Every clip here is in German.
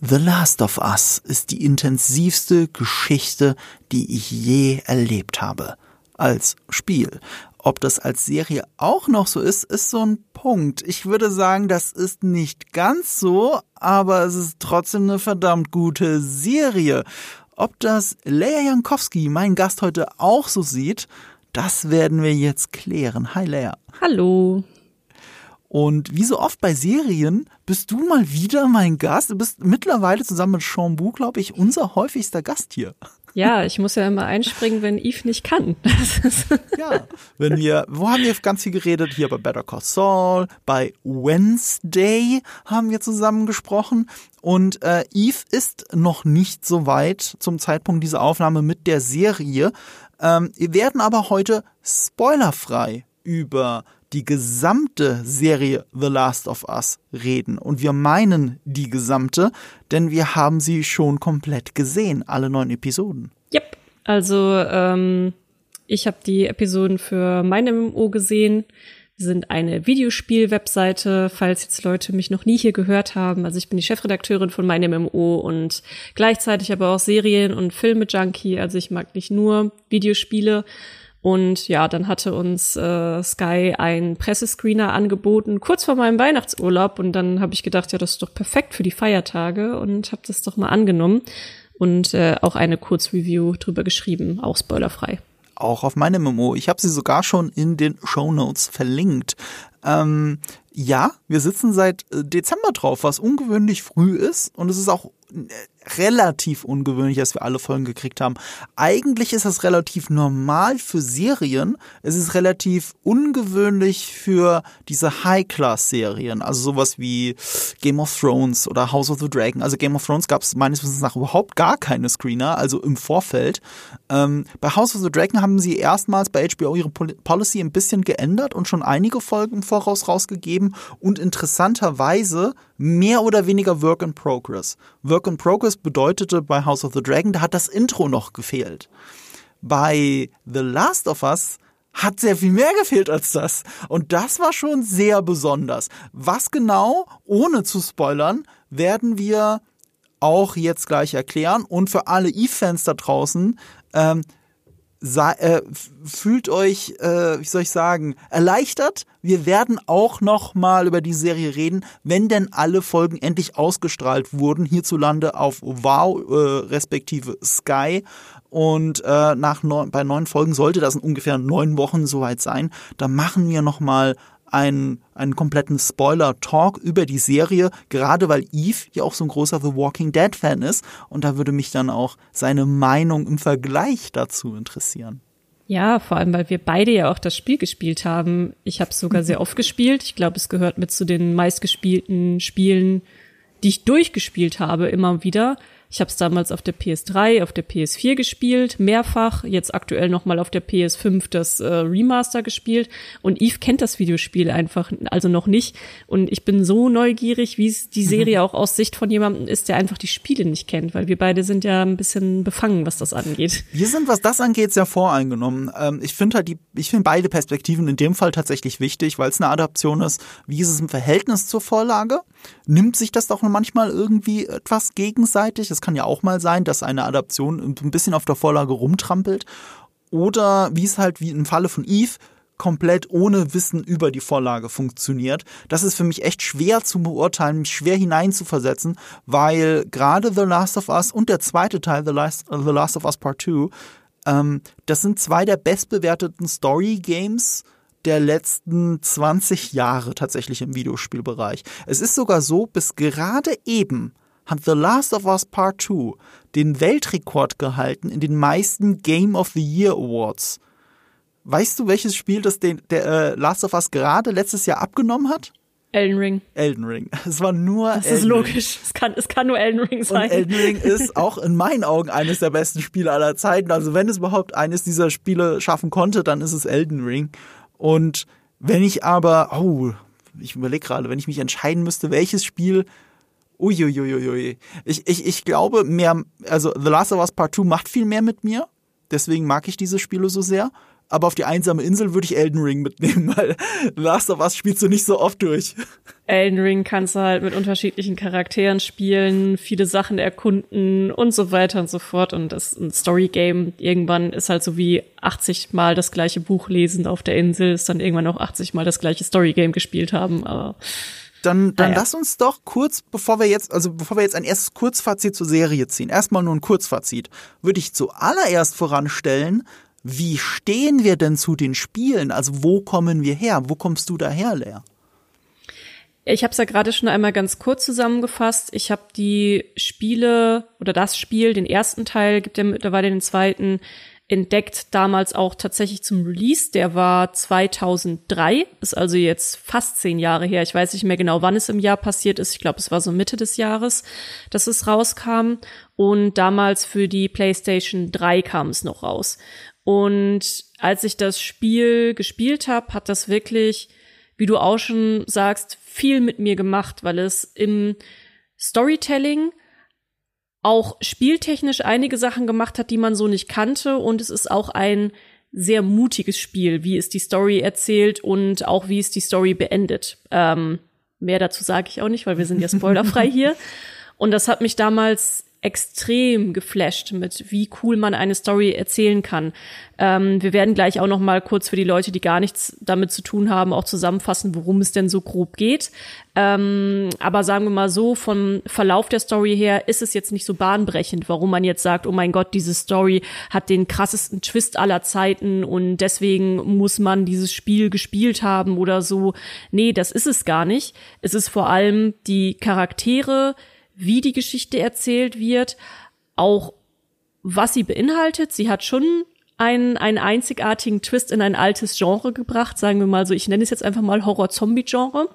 The Last of Us ist die intensivste Geschichte, die ich je erlebt habe. Als Spiel. Ob das als Serie auch noch so ist, ist so ein Punkt. Ich würde sagen, das ist nicht ganz so, aber es ist trotzdem eine verdammt gute Serie. Ob das Leia Jankowski, mein Gast heute, auch so sieht, das werden wir jetzt klären. Hi Leia. Hallo. Und wie so oft bei Serien bist du mal wieder mein Gast. Du bist mittlerweile zusammen mit Sean Bu, glaube ich, unser häufigster Gast hier. Ja, ich muss ja immer einspringen, wenn Eve nicht kann. ja, wenn wir, wo haben wir ganz viel geredet? Hier bei Better Call Saul, bei Wednesday haben wir zusammen gesprochen. Und äh, Eve ist noch nicht so weit zum Zeitpunkt dieser Aufnahme mit der Serie. Ähm, wir werden aber heute spoilerfrei über die gesamte Serie The Last of Us reden. Und wir meinen die gesamte, denn wir haben sie schon komplett gesehen, alle neun Episoden. Yep. Also ähm, ich habe die Episoden für mein MMO gesehen. Wir sind eine Videospiel-Webseite, falls jetzt Leute mich noch nie hier gehört haben. Also ich bin die Chefredakteurin von meinem MMO und gleichzeitig aber auch Serien- und Filme-Junkie. Also ich mag nicht nur Videospiele, und ja, dann hatte uns äh, Sky ein Pressescreener angeboten, kurz vor meinem Weihnachtsurlaub. Und dann habe ich gedacht, ja, das ist doch perfekt für die Feiertage und habe das doch mal angenommen und äh, auch eine Kurzreview drüber geschrieben, auch spoilerfrei. Auch auf meinem Memo. Ich habe sie sogar schon in den Show Notes verlinkt. Ähm, ja, wir sitzen seit äh, Dezember drauf, was ungewöhnlich früh ist. Und es ist auch relativ ungewöhnlich, dass wir alle Folgen gekriegt haben. Eigentlich ist das relativ normal für Serien. Es ist relativ ungewöhnlich für diese High-Class-Serien. Also sowas wie Game of Thrones oder House of the Dragon. Also Game of Thrones gab es meines Wissens nach überhaupt gar keine Screener, also im Vorfeld. Ähm, bei House of the Dragon haben sie erstmals bei HBO ihre Policy ein bisschen geändert und schon einige Folgen im Voraus rausgegeben und interessanterweise mehr oder weniger Work in Progress. Work in Progress bedeutete bei House of the Dragon, da hat das Intro noch gefehlt. Bei The Last of Us hat sehr viel mehr gefehlt als das. Und das war schon sehr besonders. Was genau, ohne zu spoilern, werden wir auch jetzt gleich erklären. Und für alle Eve-Fans da draußen, ähm, äh, fühlt euch, äh, wie soll ich sagen, erleichtert. Wir werden auch noch mal über die Serie reden, wenn denn alle Folgen endlich ausgestrahlt wurden hierzulande auf Wow äh, respektive Sky. Und äh, nach neun, bei neun Folgen sollte das in ungefähr neun Wochen soweit sein. Da machen wir noch mal einen, einen kompletten Spoiler-Talk über die Serie, gerade weil Eve ja auch so ein großer The Walking Dead-Fan ist. Und da würde mich dann auch seine Meinung im Vergleich dazu interessieren. Ja, vor allem, weil wir beide ja auch das Spiel gespielt haben. Ich habe es sogar sehr oft gespielt. Ich glaube, es gehört mit zu den meistgespielten Spielen, die ich durchgespielt habe, immer wieder. Ich habe es damals auf der PS3, auf der PS4 gespielt, mehrfach, jetzt aktuell nochmal auf der PS5 das äh, Remaster gespielt und Eve kennt das Videospiel einfach, also noch nicht. Und ich bin so neugierig, wie es die Serie auch aus Sicht von jemandem ist, der einfach die Spiele nicht kennt, weil wir beide sind ja ein bisschen befangen, was das angeht. Wir sind, was das angeht, sehr voreingenommen. Ähm, ich finde halt die, ich finde beide Perspektiven in dem Fall tatsächlich wichtig, weil es eine Adaption ist. Wie ist es im Verhältnis zur Vorlage? Nimmt sich das doch manchmal irgendwie etwas gegenseitig? Es kann ja auch mal sein, dass eine Adaption ein bisschen auf der Vorlage rumtrampelt. Oder wie es halt wie im Falle von Eve komplett ohne Wissen über die Vorlage funktioniert. Das ist für mich echt schwer zu beurteilen, mich schwer hineinzuversetzen, weil gerade The Last of Us und der zweite Teil, The Last, The Last of Us Part 2, ähm, das sind zwei der bestbewerteten Story-Games der letzten 20 Jahre tatsächlich im Videospielbereich. Es ist sogar so, bis gerade eben hat The Last of Us Part 2 den Weltrekord gehalten in den meisten Game of the Year Awards. Weißt du, welches Spiel das den, der äh, Last of Us gerade letztes Jahr abgenommen hat? Elden Ring. Elden Ring. Es war nur Das Elden ist logisch. Es kann, es kann nur Elden Ring sein. Und Elden Ring ist auch in meinen Augen eines der besten Spiele aller Zeiten. Also wenn es überhaupt eines dieser Spiele schaffen konnte, dann ist es Elden Ring. Und wenn ich aber, oh, ich überlege gerade, wenn ich mich entscheiden müsste, welches Spiel Uiuiuiui. Ich, ich, ich glaube mehr, also The Last of Us Part 2 macht viel mehr mit mir. Deswegen mag ich diese Spiele so sehr. aber auf die einsame Insel würde ich Elden Ring mitnehmen, weil Last of Us spielst du nicht so oft durch. Elden Ring kannst du halt mit unterschiedlichen Charakteren spielen, viele Sachen erkunden und so weiter und so fort. Und das ein Story-Game irgendwann ist halt so wie 80 Mal das gleiche Buch lesen auf der Insel, ist dann irgendwann auch 80 Mal das gleiche Story-Game gespielt haben. Aber dann, dann naja. lass uns doch kurz, bevor wir jetzt, also bevor wir jetzt ein erstes Kurzfazit zur Serie ziehen, erstmal nur ein Kurzfazit, würde ich zuallererst voranstellen, wie stehen wir denn zu den Spielen? Also wo kommen wir her? Wo kommst du daher, Lea? Ich habe es ja gerade schon einmal ganz kurz zusammengefasst. Ich habe die Spiele oder das Spiel, den ersten Teil, gibt ja mittlerweile den zweiten, entdeckt damals auch tatsächlich zum Release. Der war 2003, ist also jetzt fast zehn Jahre her. Ich weiß nicht mehr genau, wann es im Jahr passiert ist. Ich glaube, es war so Mitte des Jahres, dass es rauskam. Und damals für die PlayStation 3 kam es noch raus. Und als ich das Spiel gespielt habe, hat das wirklich, wie du auch schon sagst, viel mit mir gemacht, weil es im Storytelling auch spieltechnisch einige Sachen gemacht hat, die man so nicht kannte. Und es ist auch ein sehr mutiges Spiel, wie es die Story erzählt und auch wie es die Story beendet. Ähm, mehr dazu sage ich auch nicht, weil wir sind ja spoilerfrei hier. Und das hat mich damals extrem geflasht mit, wie cool man eine Story erzählen kann. Ähm, wir werden gleich auch noch mal kurz für die Leute, die gar nichts damit zu tun haben, auch zusammenfassen, worum es denn so grob geht. Ähm, aber sagen wir mal so, vom Verlauf der Story her ist es jetzt nicht so bahnbrechend, warum man jetzt sagt, oh mein Gott, diese Story hat den krassesten Twist aller Zeiten und deswegen muss man dieses Spiel gespielt haben oder so. Nee, das ist es gar nicht. Es ist vor allem die Charaktere, wie die Geschichte erzählt wird, auch was sie beinhaltet. Sie hat schon einen, einen einzigartigen Twist in ein altes Genre gebracht, sagen wir mal so, ich nenne es jetzt einfach mal Horror-Zombie-Genre.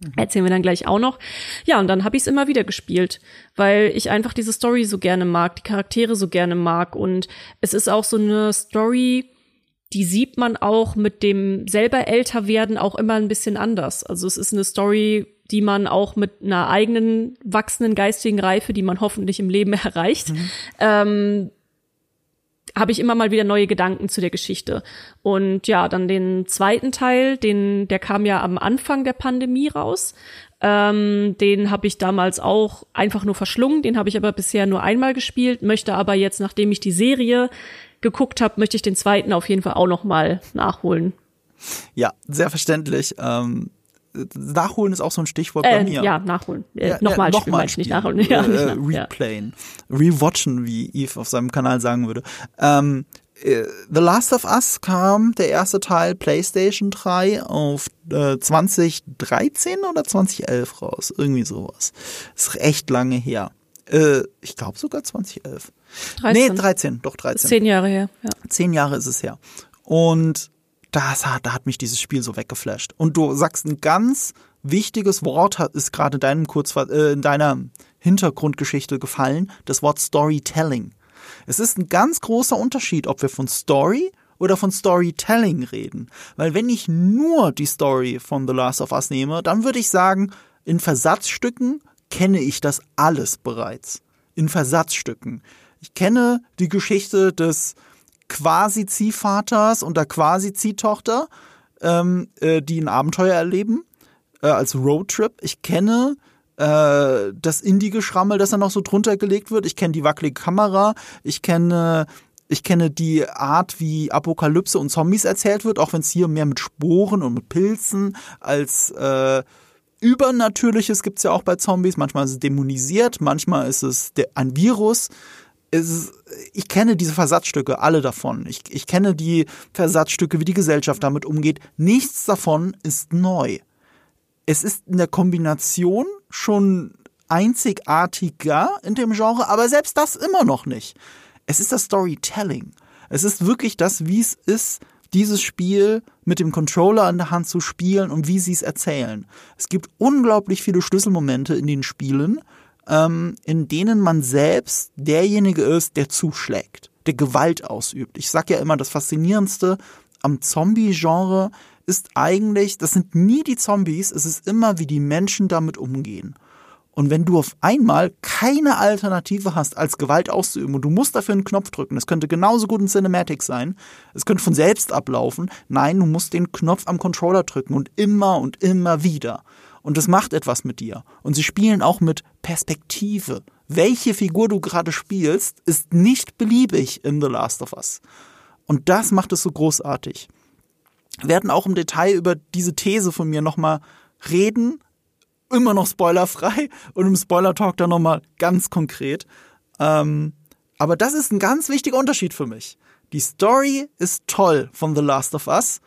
Mhm. Erzählen wir dann gleich auch noch. Ja, und dann habe ich es immer wieder gespielt, weil ich einfach diese Story so gerne mag, die Charaktere so gerne mag. Und es ist auch so eine Story, die sieht man auch mit dem selber älter werden auch immer ein bisschen anders. Also es ist eine Story, die man auch mit einer eigenen wachsenden geistigen Reife, die man hoffentlich im Leben erreicht, mhm. ähm, habe ich immer mal wieder neue Gedanken zu der Geschichte. Und ja, dann den zweiten Teil, den, der kam ja am Anfang der Pandemie raus. Ähm, den habe ich damals auch einfach nur verschlungen. Den habe ich aber bisher nur einmal gespielt. Möchte aber jetzt, nachdem ich die Serie geguckt habe, möchte ich den zweiten auf jeden Fall auch noch mal nachholen. Ja, sehr verständlich. Ähm, Nachholen ist auch so ein Stichwort äh, bei mir. Ja, nachholen. Äh, ja, nochmal ja, spielen, nicht nachholen. Ja, äh, replayen. Rewatchen, wie Eve auf seinem Kanal sagen würde. Ähm, äh, The Last of Us kam, der erste Teil, PlayStation 3, auf äh, 2013 oder 2011 raus. Irgendwie sowas. Ist echt lange her. Äh, ich glaube sogar 2011. 13. Nee, 13, doch 13. Zehn Jahre her, ja. Zehn Jahre ist es her. Und das hat, da hat mich dieses Spiel so weggeflasht. Und du sagst ein ganz wichtiges Wort ist gerade in deinem Kurzver äh, in deiner Hintergrundgeschichte gefallen, das Wort Storytelling. Es ist ein ganz großer Unterschied, ob wir von Story oder von Storytelling reden. Weil wenn ich nur die Story von The Last of Us nehme, dann würde ich sagen, in Versatzstücken kenne ich das alles bereits. In Versatzstücken. Ich kenne die Geschichte des Quasi-Ziehvaters und der Quasi-Ziehtochter, ähm, äh, die ein Abenteuer erleben, äh, als Roadtrip. Ich kenne äh, das Indie-Geschrammel, das dann noch so drunter gelegt wird. Ich kenne die wackelige Kamera. Ich kenne ich kenne die Art, wie Apokalypse und Zombies erzählt wird, auch wenn es hier mehr mit Sporen und mit Pilzen als äh, Übernatürliches gibt's ja auch bei Zombies. Manchmal ist es dämonisiert, manchmal ist es ein Virus ist, ich kenne diese Versatzstücke, alle davon. Ich, ich kenne die Versatzstücke, wie die Gesellschaft damit umgeht. Nichts davon ist neu. Es ist in der Kombination schon einzigartiger in dem Genre, aber selbst das immer noch nicht. Es ist das Storytelling. Es ist wirklich das, wie es ist, dieses Spiel mit dem Controller in der Hand zu spielen und wie sie es erzählen. Es gibt unglaublich viele Schlüsselmomente in den Spielen, ähm, in denen man selbst derjenige ist, der zuschlägt, der Gewalt ausübt. Ich sag ja immer, das Faszinierendste am Zombie-Genre ist eigentlich, das sind nie die Zombies, es ist immer, wie die Menschen damit umgehen. Und wenn du auf einmal keine Alternative hast, als Gewalt auszuüben und du musst dafür einen Knopf drücken, es könnte genauso gut ein Cinematic sein, es könnte von selbst ablaufen. Nein, du musst den Knopf am Controller drücken und immer und immer wieder. Und das macht etwas mit dir. Und sie spielen auch mit Perspektive. Welche Figur du gerade spielst, ist nicht beliebig in The Last of Us. Und das macht es so großartig. Wir werden auch im Detail über diese These von mir nochmal reden, immer noch spoilerfrei und im Spoiler-Talk dann nochmal ganz konkret. Ähm, aber das ist ein ganz wichtiger Unterschied für mich. Die Story ist toll von The Last of Us.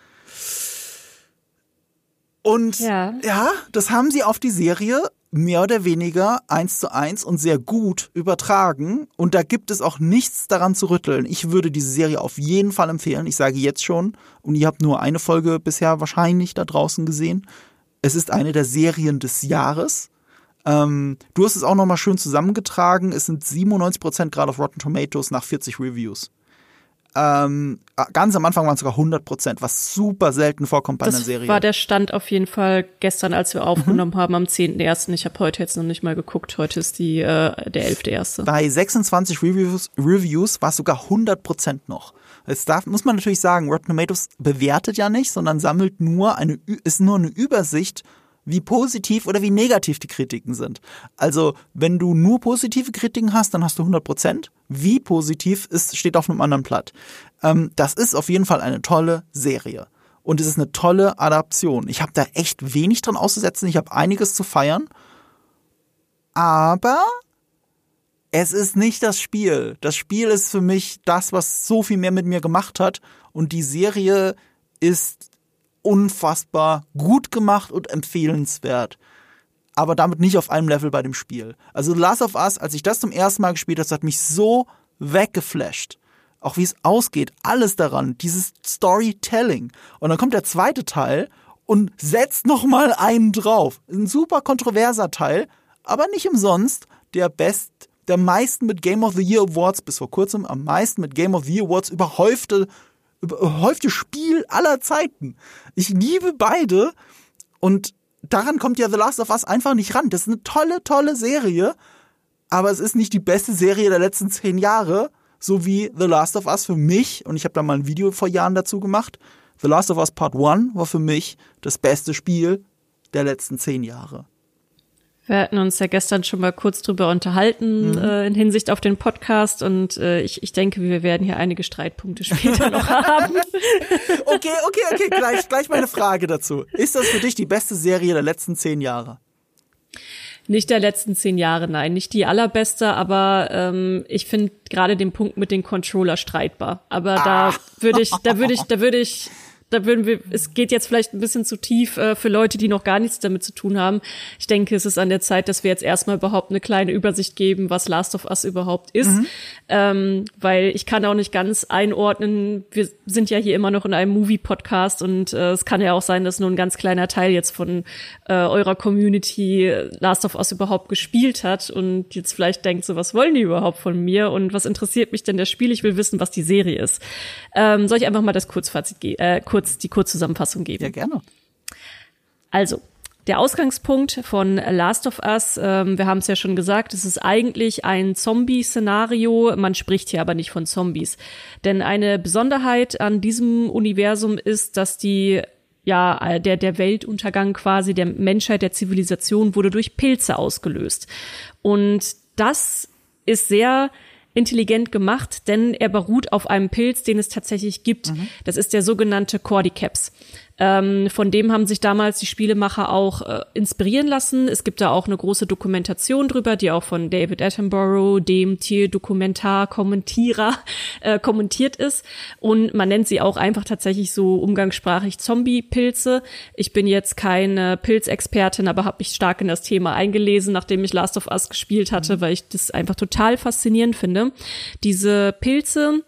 Und ja. ja, das haben sie auf die Serie mehr oder weniger eins zu eins und sehr gut übertragen. Und da gibt es auch nichts daran zu rütteln. Ich würde diese Serie auf jeden Fall empfehlen. Ich sage jetzt schon, und ihr habt nur eine Folge bisher wahrscheinlich da draußen gesehen. Es ist eine der Serien des Jahres. Ähm, du hast es auch nochmal schön zusammengetragen. Es sind 97% gerade auf Rotten Tomatoes nach 40 Reviews. Ähm, ganz am Anfang waren es sogar 100 Prozent, was super selten vorkommt bei das einer Serie. Das war der Stand auf jeden Fall gestern, als wir aufgenommen mhm. haben, am 10.01. Ich habe heute jetzt noch nicht mal geguckt. Heute ist die, äh, der 11.01. Bei 26 Reviews, Reviews war es sogar 100 Prozent noch. Jetzt darf, muss man natürlich sagen, Rotten Tomatoes bewertet ja nicht, sondern sammelt nur eine, ist nur eine Übersicht wie positiv oder wie negativ die Kritiken sind. Also, wenn du nur positive Kritiken hast, dann hast du 100 Prozent. Wie positiv ist, steht auf einem anderen Blatt. Ähm, das ist auf jeden Fall eine tolle Serie. Und es ist eine tolle Adaption. Ich habe da echt wenig dran auszusetzen. Ich habe einiges zu feiern. Aber es ist nicht das Spiel. Das Spiel ist für mich das, was so viel mehr mit mir gemacht hat. Und die Serie ist unfassbar gut gemacht und empfehlenswert. Aber damit nicht auf einem Level bei dem Spiel. Also Last of Us, als ich das zum ersten Mal gespielt habe, das hat mich so weggeflasht. Auch wie es ausgeht, alles daran, dieses Storytelling. Und dann kommt der zweite Teil und setzt noch mal einen drauf. Ein super kontroverser Teil, aber nicht umsonst der best, der meisten mit Game of the Year Awards bis vor kurzem am meisten mit Game of the Year Awards überhäufte überhäufte Spiel aller Zeiten. Ich liebe beide und daran kommt ja The Last of Us einfach nicht ran. Das ist eine tolle, tolle Serie, aber es ist nicht die beste Serie der letzten zehn Jahre, so wie The Last of Us für mich, und ich habe da mal ein Video vor Jahren dazu gemacht, The Last of Us Part 1 war für mich das beste Spiel der letzten zehn Jahre. Wir hatten uns ja gestern schon mal kurz drüber unterhalten mhm. äh, in Hinsicht auf den Podcast und äh, ich, ich denke, wir werden hier einige Streitpunkte später noch haben. Okay, okay, okay, gleich, gleich meine Frage dazu. Ist das für dich die beste Serie der letzten zehn Jahre? Nicht der letzten zehn Jahre, nein, nicht die allerbeste, aber ähm, ich finde gerade den Punkt mit den Controller streitbar. Aber da würde ich, da würde ich, da würde ich da würden wir, es geht jetzt vielleicht ein bisschen zu tief äh, für Leute, die noch gar nichts damit zu tun haben. Ich denke, es ist an der Zeit, dass wir jetzt erstmal überhaupt eine kleine Übersicht geben, was Last of Us überhaupt ist. Mhm. Ähm, weil ich kann auch nicht ganz einordnen, wir sind ja hier immer noch in einem Movie-Podcast und äh, es kann ja auch sein, dass nur ein ganz kleiner Teil jetzt von äh, eurer Community Last of Us überhaupt gespielt hat und jetzt vielleicht denkt so, was wollen die überhaupt von mir und was interessiert mich denn das Spiel? Ich will wissen, was die Serie ist. Ähm, soll ich einfach mal das Kurzfazit, äh, kurz kurz die Kurzzusammenfassung geben? Ja, gerne. Also, der Ausgangspunkt von Last of Us, ähm, wir haben es ja schon gesagt, es ist eigentlich ein Zombie-Szenario. Man spricht hier aber nicht von Zombies. Denn eine Besonderheit an diesem Universum ist, dass die ja, der, der Weltuntergang quasi der Menschheit, der Zivilisation wurde durch Pilze ausgelöst. Und das ist sehr intelligent gemacht, denn er beruht auf einem Pilz, den es tatsächlich gibt. Mhm. Das ist der sogenannte Cordyceps. Ähm, von dem haben sich damals die Spielemacher auch äh, inspirieren lassen. Es gibt da auch eine große Dokumentation drüber, die auch von David Attenborough, dem Tierdokumentar-Kommentierer, äh, kommentiert ist. Und man nennt sie auch einfach tatsächlich so umgangssprachlich Zombie-Pilze. Ich bin jetzt keine Pilzexpertin, aber habe mich stark in das Thema eingelesen, nachdem ich Last of Us gespielt hatte, mhm. weil ich das einfach total faszinierend finde. Diese Pilze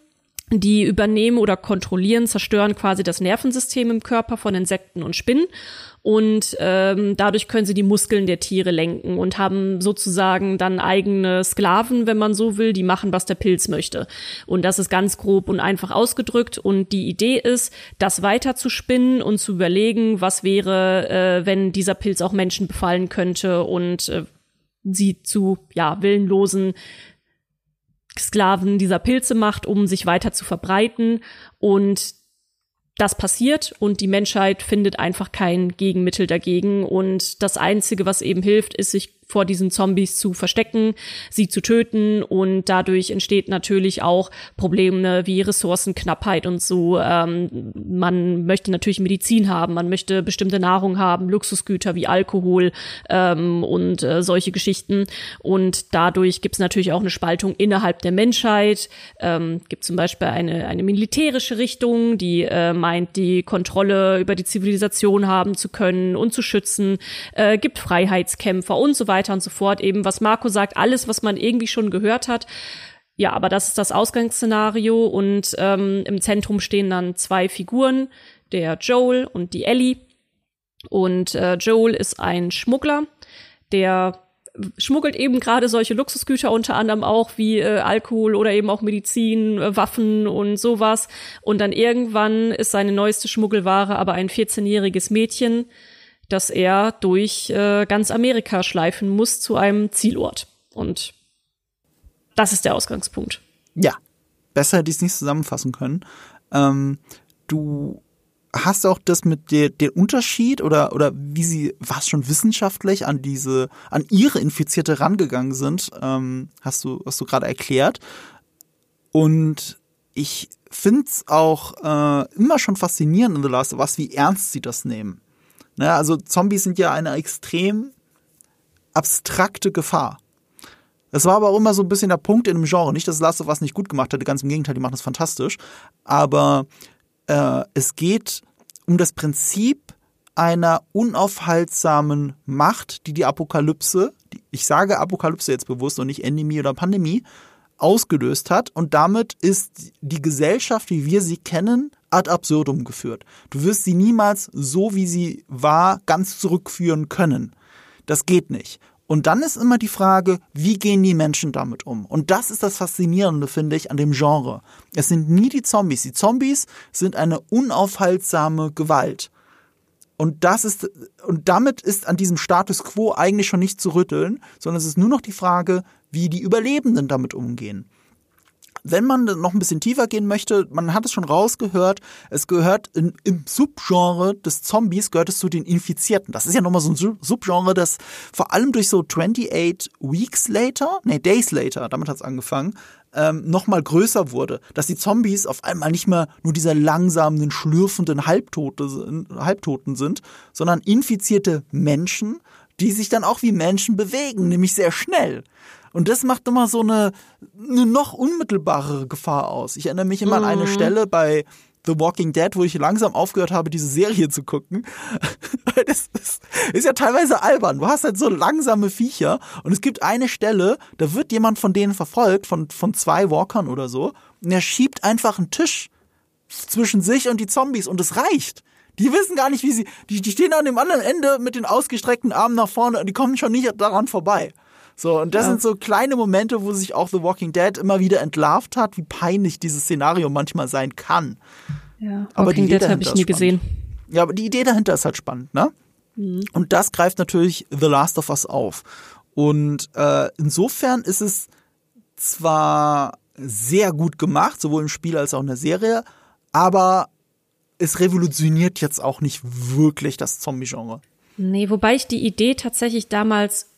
die übernehmen oder kontrollieren, zerstören quasi das Nervensystem im Körper von Insekten und Spinnen. Und ähm, dadurch können sie die Muskeln der Tiere lenken und haben sozusagen dann eigene Sklaven, wenn man so will, die machen, was der Pilz möchte. Und das ist ganz grob und einfach ausgedrückt. Und die Idee ist, das weiter zu spinnen und zu überlegen, was wäre, äh, wenn dieser Pilz auch Menschen befallen könnte und äh, sie zu, ja, willenlosen Sklaven dieser Pilze macht, um sich weiter zu verbreiten. Und das passiert und die Menschheit findet einfach kein Gegenmittel dagegen. Und das Einzige, was eben hilft, ist, sich vor diesen Zombies zu verstecken, sie zu töten und dadurch entsteht natürlich auch Probleme wie Ressourcenknappheit und so. Ähm, man möchte natürlich Medizin haben, man möchte bestimmte Nahrung haben, Luxusgüter wie Alkohol ähm, und äh, solche Geschichten. Und dadurch gibt es natürlich auch eine Spaltung innerhalb der Menschheit. Ähm, gibt zum Beispiel eine, eine militärische Richtung, die äh, meint, die Kontrolle über die Zivilisation haben zu können und zu schützen, äh, gibt Freiheitskämpfer und so weiter weiter und so fort. Eben, was Marco sagt, alles, was man irgendwie schon gehört hat. Ja, aber das ist das Ausgangsszenario und ähm, im Zentrum stehen dann zwei Figuren, der Joel und die Ellie. Und äh, Joel ist ein Schmuggler, der schmuggelt eben gerade solche Luxusgüter unter anderem auch wie äh, Alkohol oder eben auch Medizin, äh, Waffen und sowas. Und dann irgendwann ist seine neueste Schmuggelware aber ein 14-jähriges Mädchen, dass er durch äh, ganz Amerika schleifen muss zu einem Zielort. Und das ist der Ausgangspunkt. Ja, besser hätte ich es nicht zusammenfassen können. Ähm, du hast auch das mit der, der Unterschied oder, oder wie sie was schon wissenschaftlich an diese, an ihre Infizierte rangegangen sind, ähm, hast du, hast du gerade erklärt. Und ich finde es auch äh, immer schon faszinierend in The Last of Us, wie ernst sie das nehmen. Ne, also Zombies sind ja eine extrem abstrakte Gefahr. Das war aber auch immer so ein bisschen der Punkt in dem Genre. Nicht, dass Last of Us nicht gut gemacht hätte, ganz im Gegenteil, die machen das fantastisch. Aber äh, es geht um das Prinzip einer unaufhaltsamen Macht, die die Apokalypse, ich sage Apokalypse jetzt bewusst und nicht Endemie oder Pandemie, ausgelöst hat. Und damit ist die Gesellschaft, wie wir sie kennen, ad absurdum geführt. Du wirst sie niemals so, wie sie war, ganz zurückführen können. Das geht nicht. Und dann ist immer die Frage, wie gehen die Menschen damit um? Und das ist das Faszinierende, finde ich, an dem Genre. Es sind nie die Zombies. Die Zombies sind eine unaufhaltsame Gewalt. Und das ist, und damit ist an diesem Status quo eigentlich schon nicht zu rütteln, sondern es ist nur noch die Frage, wie die Überlebenden damit umgehen. Wenn man noch ein bisschen tiefer gehen möchte, man hat es schon rausgehört, es gehört in, im Subgenre des Zombies, gehört es zu den Infizierten. Das ist ja nochmal so ein Subgenre, das vor allem durch so 28 Weeks Later, nee, Days Later, damit hat es angefangen, ähm, nochmal größer wurde. Dass die Zombies auf einmal nicht mehr nur dieser langsamen, schlürfenden Halbtote, Halbtoten sind, sondern infizierte Menschen, die sich dann auch wie Menschen bewegen, nämlich sehr schnell. Und das macht immer so eine, eine noch unmittelbarere Gefahr aus. Ich erinnere mich immer mhm. an eine mhm. Stelle bei The Walking Dead, wo ich langsam aufgehört habe, diese Serie zu gucken. das, das ist ja teilweise albern. Du hast halt so langsame Viecher und es gibt eine Stelle, da wird jemand von denen verfolgt, von, von zwei Walkern oder so, und er schiebt einfach einen Tisch zwischen sich und die Zombies und es reicht. Die wissen gar nicht, wie sie, die, die stehen an dem anderen Ende mit den ausgestreckten Armen nach vorne und die kommen schon nicht daran vorbei. So, und das ja. sind so kleine Momente, wo sich auch The Walking Dead immer wieder entlarvt hat, wie peinlich dieses Szenario manchmal sein kann. Ja, aber Walking Dead habe ich nie gesehen. Ja, aber die Idee dahinter ist halt spannend, ne? Mhm. Und das greift natürlich The Last of Us auf. Und äh, insofern ist es zwar sehr gut gemacht, sowohl im Spiel als auch in der Serie, aber es revolutioniert jetzt auch nicht wirklich das Zombie-Genre. Nee, wobei ich die Idee tatsächlich damals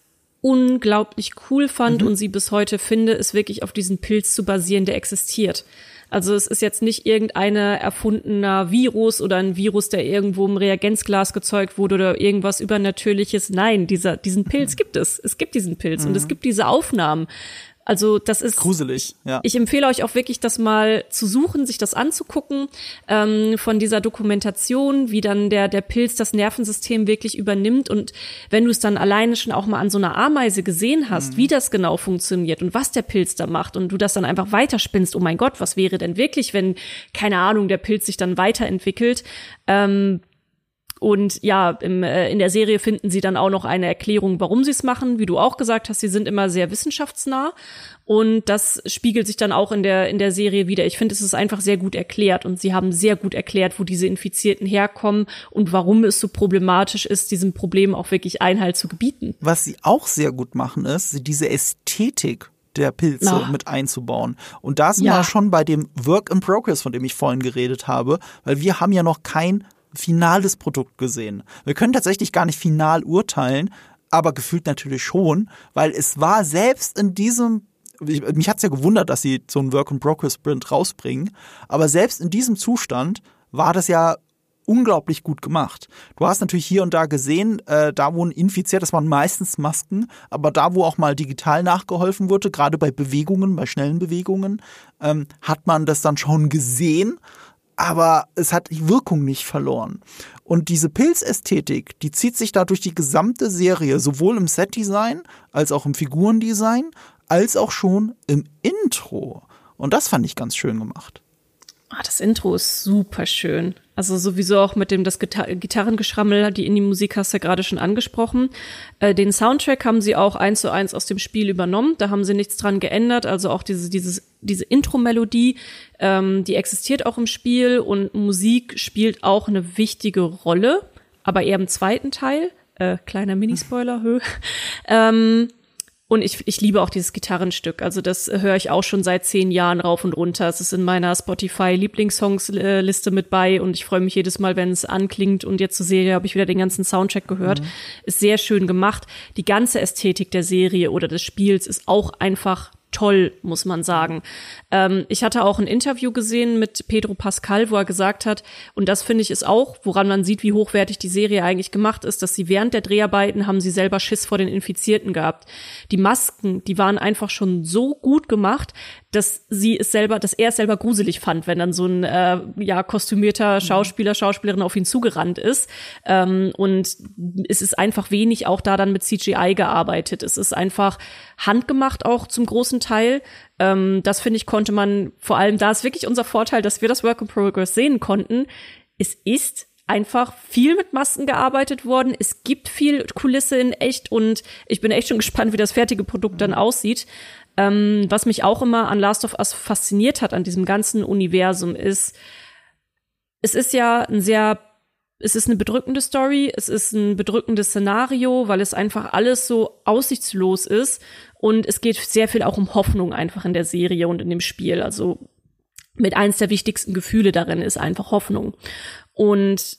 unglaublich cool fand mhm. und sie bis heute finde, ist wirklich auf diesen Pilz zu basieren, der existiert. Also es ist jetzt nicht irgendeine erfundener Virus oder ein Virus, der irgendwo im Reagenzglas gezeugt wurde oder irgendwas Übernatürliches. Nein, dieser, diesen Pilz mhm. gibt es. Es gibt diesen Pilz mhm. und es mhm. gibt diese Aufnahmen. Also das ist gruselig. Ja. Ich empfehle euch auch wirklich, das mal zu suchen, sich das anzugucken ähm, von dieser Dokumentation, wie dann der der Pilz das Nervensystem wirklich übernimmt und wenn du es dann alleine schon auch mal an so einer Ameise gesehen hast, mhm. wie das genau funktioniert und was der Pilz da macht und du das dann einfach weiterspinnst. Oh mein Gott, was wäre denn wirklich, wenn keine Ahnung der Pilz sich dann weiterentwickelt? Ähm, und ja, im, äh, in der Serie finden sie dann auch noch eine Erklärung, warum sie es machen. Wie du auch gesagt hast, sie sind immer sehr wissenschaftsnah. Und das spiegelt sich dann auch in der, in der Serie wieder. Ich finde, es ist einfach sehr gut erklärt und sie haben sehr gut erklärt, wo diese Infizierten herkommen und warum es so problematisch ist, diesem Problem auch wirklich Einhalt zu gebieten. Was sie auch sehr gut machen, ist diese Ästhetik der Pilze oh. mit einzubauen. Und da sind ja. wir schon bei dem Work in Progress, von dem ich vorhin geredet habe, weil wir haben ja noch kein finales Produkt gesehen. Wir können tatsächlich gar nicht final urteilen, aber gefühlt natürlich schon, weil es war selbst in diesem ich, mich hat's ja gewundert, dass sie so einen Work in Progress Sprint rausbringen, aber selbst in diesem Zustand war das ja unglaublich gut gemacht. Du hast natürlich hier und da gesehen, äh, da wo ein infiziert, das waren meistens Masken, aber da wo auch mal digital nachgeholfen wurde, gerade bei Bewegungen, bei schnellen Bewegungen, ähm, hat man das dann schon gesehen, aber es hat die Wirkung nicht verloren. Und diese Pilzästhetik, die zieht sich da durch die gesamte Serie, sowohl im Setdesign als auch im Figurendesign, als auch schon im Intro. Und das fand ich ganz schön gemacht. Ah, das Intro ist super schön. Also sowieso auch mit dem das Gitar Gitarrengeschrammel, die Indie-Musik hast du ja gerade schon angesprochen. Äh, den Soundtrack haben sie auch eins zu eins aus dem Spiel übernommen. Da haben sie nichts dran geändert. Also auch diese, dieses, diese Intro-Melodie, ähm, die existiert auch im Spiel und Musik spielt auch eine wichtige Rolle, aber eher im zweiten Teil. Äh, kleiner Minispoiler, hö. ähm, und ich, ich liebe auch dieses Gitarrenstück. Also das höre ich auch schon seit zehn Jahren rauf und runter. Es ist in meiner Spotify-Lieblingssongs-Liste mit bei und ich freue mich jedes Mal, wenn es anklingt. Und jetzt zur Serie habe ich wieder den ganzen Soundtrack gehört. Mhm. Ist sehr schön gemacht. Die ganze Ästhetik der Serie oder des Spiels ist auch einfach toll, muss man sagen. Ähm, ich hatte auch ein Interview gesehen mit Pedro Pascal, wo er gesagt hat, und das finde ich ist auch, woran man sieht, wie hochwertig die Serie eigentlich gemacht ist, dass sie während der Dreharbeiten haben sie selber Schiss vor den Infizierten gehabt. Die Masken, die waren einfach schon so gut gemacht, dass sie es selber, dass er es selber gruselig fand, wenn dann so ein äh, ja kostümierter Schauspieler, Schauspielerin auf ihn zugerannt ist. Ähm, und es ist einfach wenig auch da dann mit CGI gearbeitet. Es ist einfach handgemacht auch zum großen Teil. Ähm, das finde ich konnte man vor allem da ist wirklich unser Vorteil, dass wir das Work in Progress sehen konnten. Es ist einfach viel mit Masken gearbeitet worden. Es gibt viel Kulisse in echt und ich bin echt schon gespannt, wie das fertige Produkt dann aussieht. Ähm, was mich auch immer an Last of Us fasziniert hat, an diesem ganzen Universum, ist, es ist ja ein sehr, es ist eine bedrückende Story, es ist ein bedrückendes Szenario, weil es einfach alles so aussichtslos ist. Und es geht sehr viel auch um Hoffnung einfach in der Serie und in dem Spiel. Also mit eins der wichtigsten Gefühle darin ist einfach Hoffnung. Und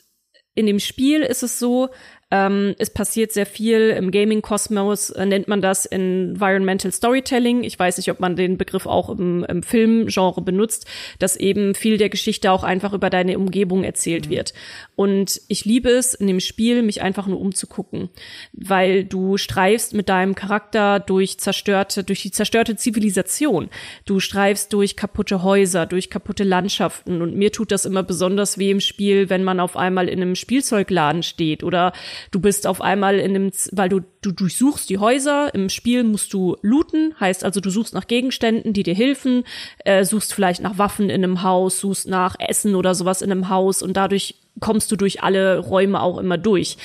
in dem Spiel ist es so, ähm, es passiert sehr viel im Gaming-Kosmos, äh, nennt man das Environmental Storytelling. Ich weiß nicht, ob man den Begriff auch im, im Filmgenre benutzt, dass eben viel der Geschichte auch einfach über deine Umgebung erzählt mhm. wird. Und ich liebe es in dem Spiel, mich einfach nur umzugucken, weil du streifst mit deinem Charakter durch zerstörte, durch die zerstörte Zivilisation. Du streifst durch kaputte Häuser, durch kaputte Landschaften. Und mir tut das immer besonders weh im Spiel, wenn man auf einmal in einem Spielzeugladen steht oder Du bist auf einmal in dem, weil du, du durchsuchst die Häuser. Im Spiel musst du looten, heißt also, du suchst nach Gegenständen, die dir helfen, äh, suchst vielleicht nach Waffen in einem Haus, suchst nach Essen oder sowas in einem Haus und dadurch kommst du durch alle Räume auch immer durch.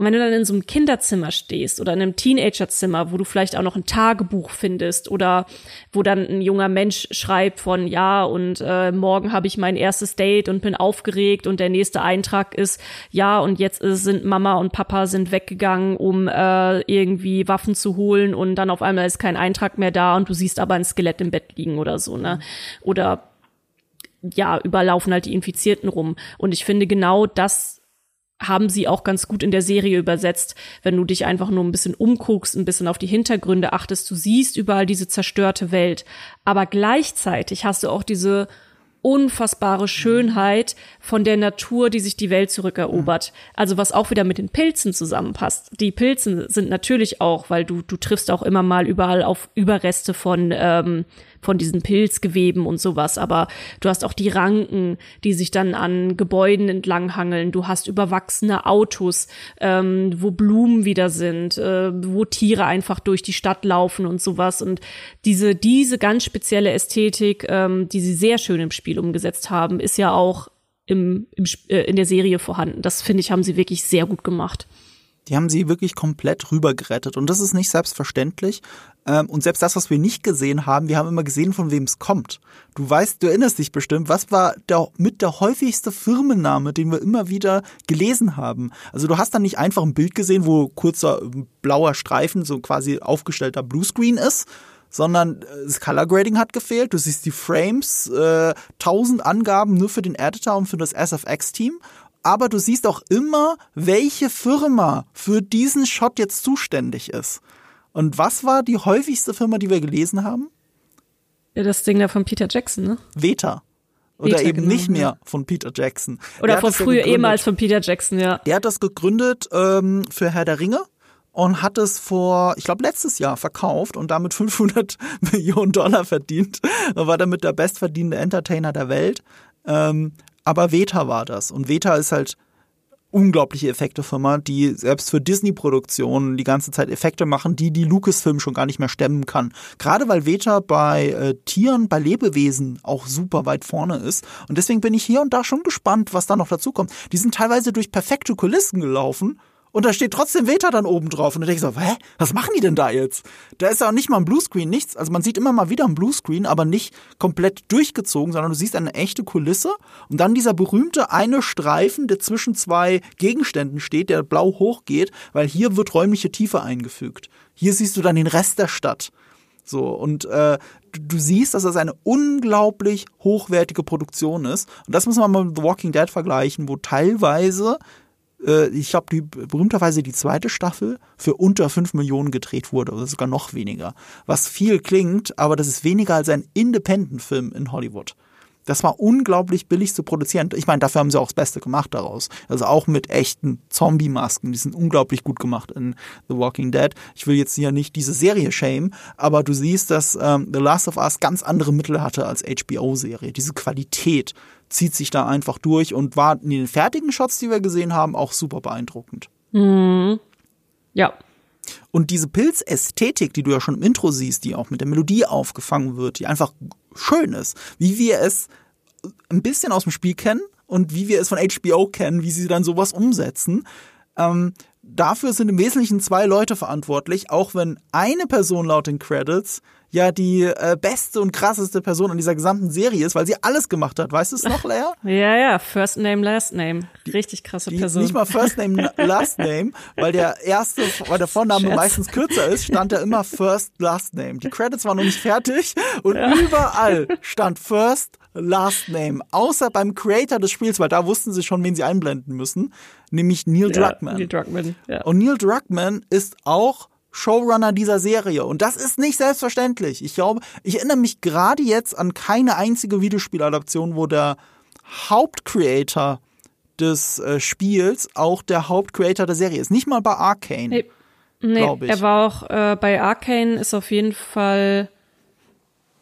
Und wenn du dann in so einem Kinderzimmer stehst oder in einem Teenagerzimmer, wo du vielleicht auch noch ein Tagebuch findest oder wo dann ein junger Mensch schreibt von ja und äh, morgen habe ich mein erstes Date und bin aufgeregt und der nächste Eintrag ist ja und jetzt sind Mama und Papa sind weggegangen, um äh, irgendwie Waffen zu holen und dann auf einmal ist kein Eintrag mehr da und du siehst aber ein Skelett im Bett liegen oder so, ne? Oder ja, überlaufen halt die Infizierten rum. Und ich finde genau das haben sie auch ganz gut in der Serie übersetzt. Wenn du dich einfach nur ein bisschen umguckst, ein bisschen auf die Hintergründe achtest, du siehst überall diese zerstörte Welt. Aber gleichzeitig hast du auch diese unfassbare Schönheit von der Natur, die sich die Welt zurückerobert. Also was auch wieder mit den Pilzen zusammenpasst. Die Pilzen sind natürlich auch, weil du du triffst auch immer mal überall auf Überreste von ähm, von diesen Pilzgeweben und sowas. Aber du hast auch die Ranken, die sich dann an Gebäuden entlanghangeln. Du hast überwachsene Autos, ähm, wo Blumen wieder sind, äh, wo Tiere einfach durch die Stadt laufen und sowas. Und diese, diese ganz spezielle Ästhetik, ähm, die sie sehr schön im Spiel umgesetzt haben, ist ja auch im, im, äh, in der Serie vorhanden. Das finde ich, haben sie wirklich sehr gut gemacht. Die haben sie wirklich komplett rübergerettet. Und das ist nicht selbstverständlich. Ähm, und selbst das, was wir nicht gesehen haben, wir haben immer gesehen, von wem es kommt. Du weißt, du erinnerst dich bestimmt, was war der, mit der häufigste Firmenname, den wir immer wieder gelesen haben. Also du hast dann nicht einfach ein Bild gesehen, wo kurzer blauer Streifen, so quasi aufgestellter Bluescreen ist, sondern äh, das Color Grading hat gefehlt. Du siehst die Frames, äh, tausend Angaben nur für den Editor und für das SFX-Team aber du siehst auch immer, welche Firma für diesen Shot jetzt zuständig ist. Und was war die häufigste Firma, die wir gelesen haben? Ja, das Ding da von Peter Jackson, ne? Veta. Oder Veta, eben genau, nicht mehr ja. von Peter Jackson. Oder von früher ehemals von Peter Jackson, ja. Der hat das gegründet ähm, für Herr der Ringe und hat es vor, ich glaube, letztes Jahr verkauft und damit 500 Millionen Dollar verdient. War damit der bestverdienende Entertainer der Welt. Ähm, aber Veta war das. Und Veta ist halt unglaubliche Effektefirma, die selbst für Disney-Produktionen die ganze Zeit Effekte machen, die die Lucasfilm schon gar nicht mehr stemmen kann. Gerade weil Veta bei äh, Tieren, bei Lebewesen auch super weit vorne ist. Und deswegen bin ich hier und da schon gespannt, was da noch dazu kommt. Die sind teilweise durch perfekte Kulissen gelaufen und da steht trotzdem Veta dann oben drauf. Und dann denke ich so, hä, was machen die denn da jetzt? Da ist ja auch nicht mal ein Bluescreen, nichts. Also man sieht immer mal wieder ein Bluescreen, aber nicht komplett durchgezogen, sondern du siehst eine echte Kulisse. Und dann dieser berühmte eine Streifen, der zwischen zwei Gegenständen steht, der blau hochgeht, weil hier wird räumliche Tiefe eingefügt. Hier siehst du dann den Rest der Stadt. So, und äh, du, du siehst, dass das eine unglaublich hochwertige Produktion ist. Und das muss man mal mit The Walking Dead vergleichen, wo teilweise äh, ich glaube, die berühmterweise die zweite Staffel für unter 5 Millionen gedreht wurde, oder sogar noch weniger. Was viel klingt, aber das ist weniger als ein Independent-Film in Hollywood. Das war unglaublich billig zu produzieren. Ich meine, dafür haben sie auch das Beste gemacht daraus. Also auch mit echten Zombie-Masken. Die sind unglaublich gut gemacht in The Walking Dead. Ich will jetzt hier nicht diese Serie shame, aber du siehst, dass ähm, The Last of Us ganz andere Mittel hatte als HBO-Serie. Diese Qualität zieht sich da einfach durch und war in den fertigen Shots, die wir gesehen haben, auch super beeindruckend. Mhm. Ja. Und diese Pilzästhetik, die du ja schon im Intro siehst, die auch mit der Melodie aufgefangen wird, die einfach schön ist, wie wir es ein bisschen aus dem Spiel kennen und wie wir es von HBO kennen, wie sie dann sowas umsetzen. Ähm, dafür sind im Wesentlichen zwei Leute verantwortlich, auch wenn eine Person laut den Credits ja die äh, beste und krasseste Person in dieser gesamten Serie ist, weil sie alles gemacht hat. Weißt du es noch, Leia? ja, ja, First Name, Last Name. Richtig krasse die, Person. Nicht mal First Name, Last Name, weil der erste, weil der Vorname Scherz. meistens kürzer ist, stand da immer First, Last Name. Die Credits waren noch nicht fertig und ja. überall stand First, Last Name. Außer beim Creator des Spiels, weil da wussten sie schon, wen sie einblenden müssen, nämlich Neil ja, Druckmann. Neil Druckmann, ja. Und Neil Druckmann ist auch Showrunner dieser Serie. Und das ist nicht selbstverständlich. Ich glaube, ich erinnere mich gerade jetzt an keine einzige Videospieladaption, wo der Hauptcreator des äh, Spiels auch der Hauptcreator der Serie ist. Nicht mal bei Arcane. Nee, nee er war auch äh, bei Arcane ist auf jeden Fall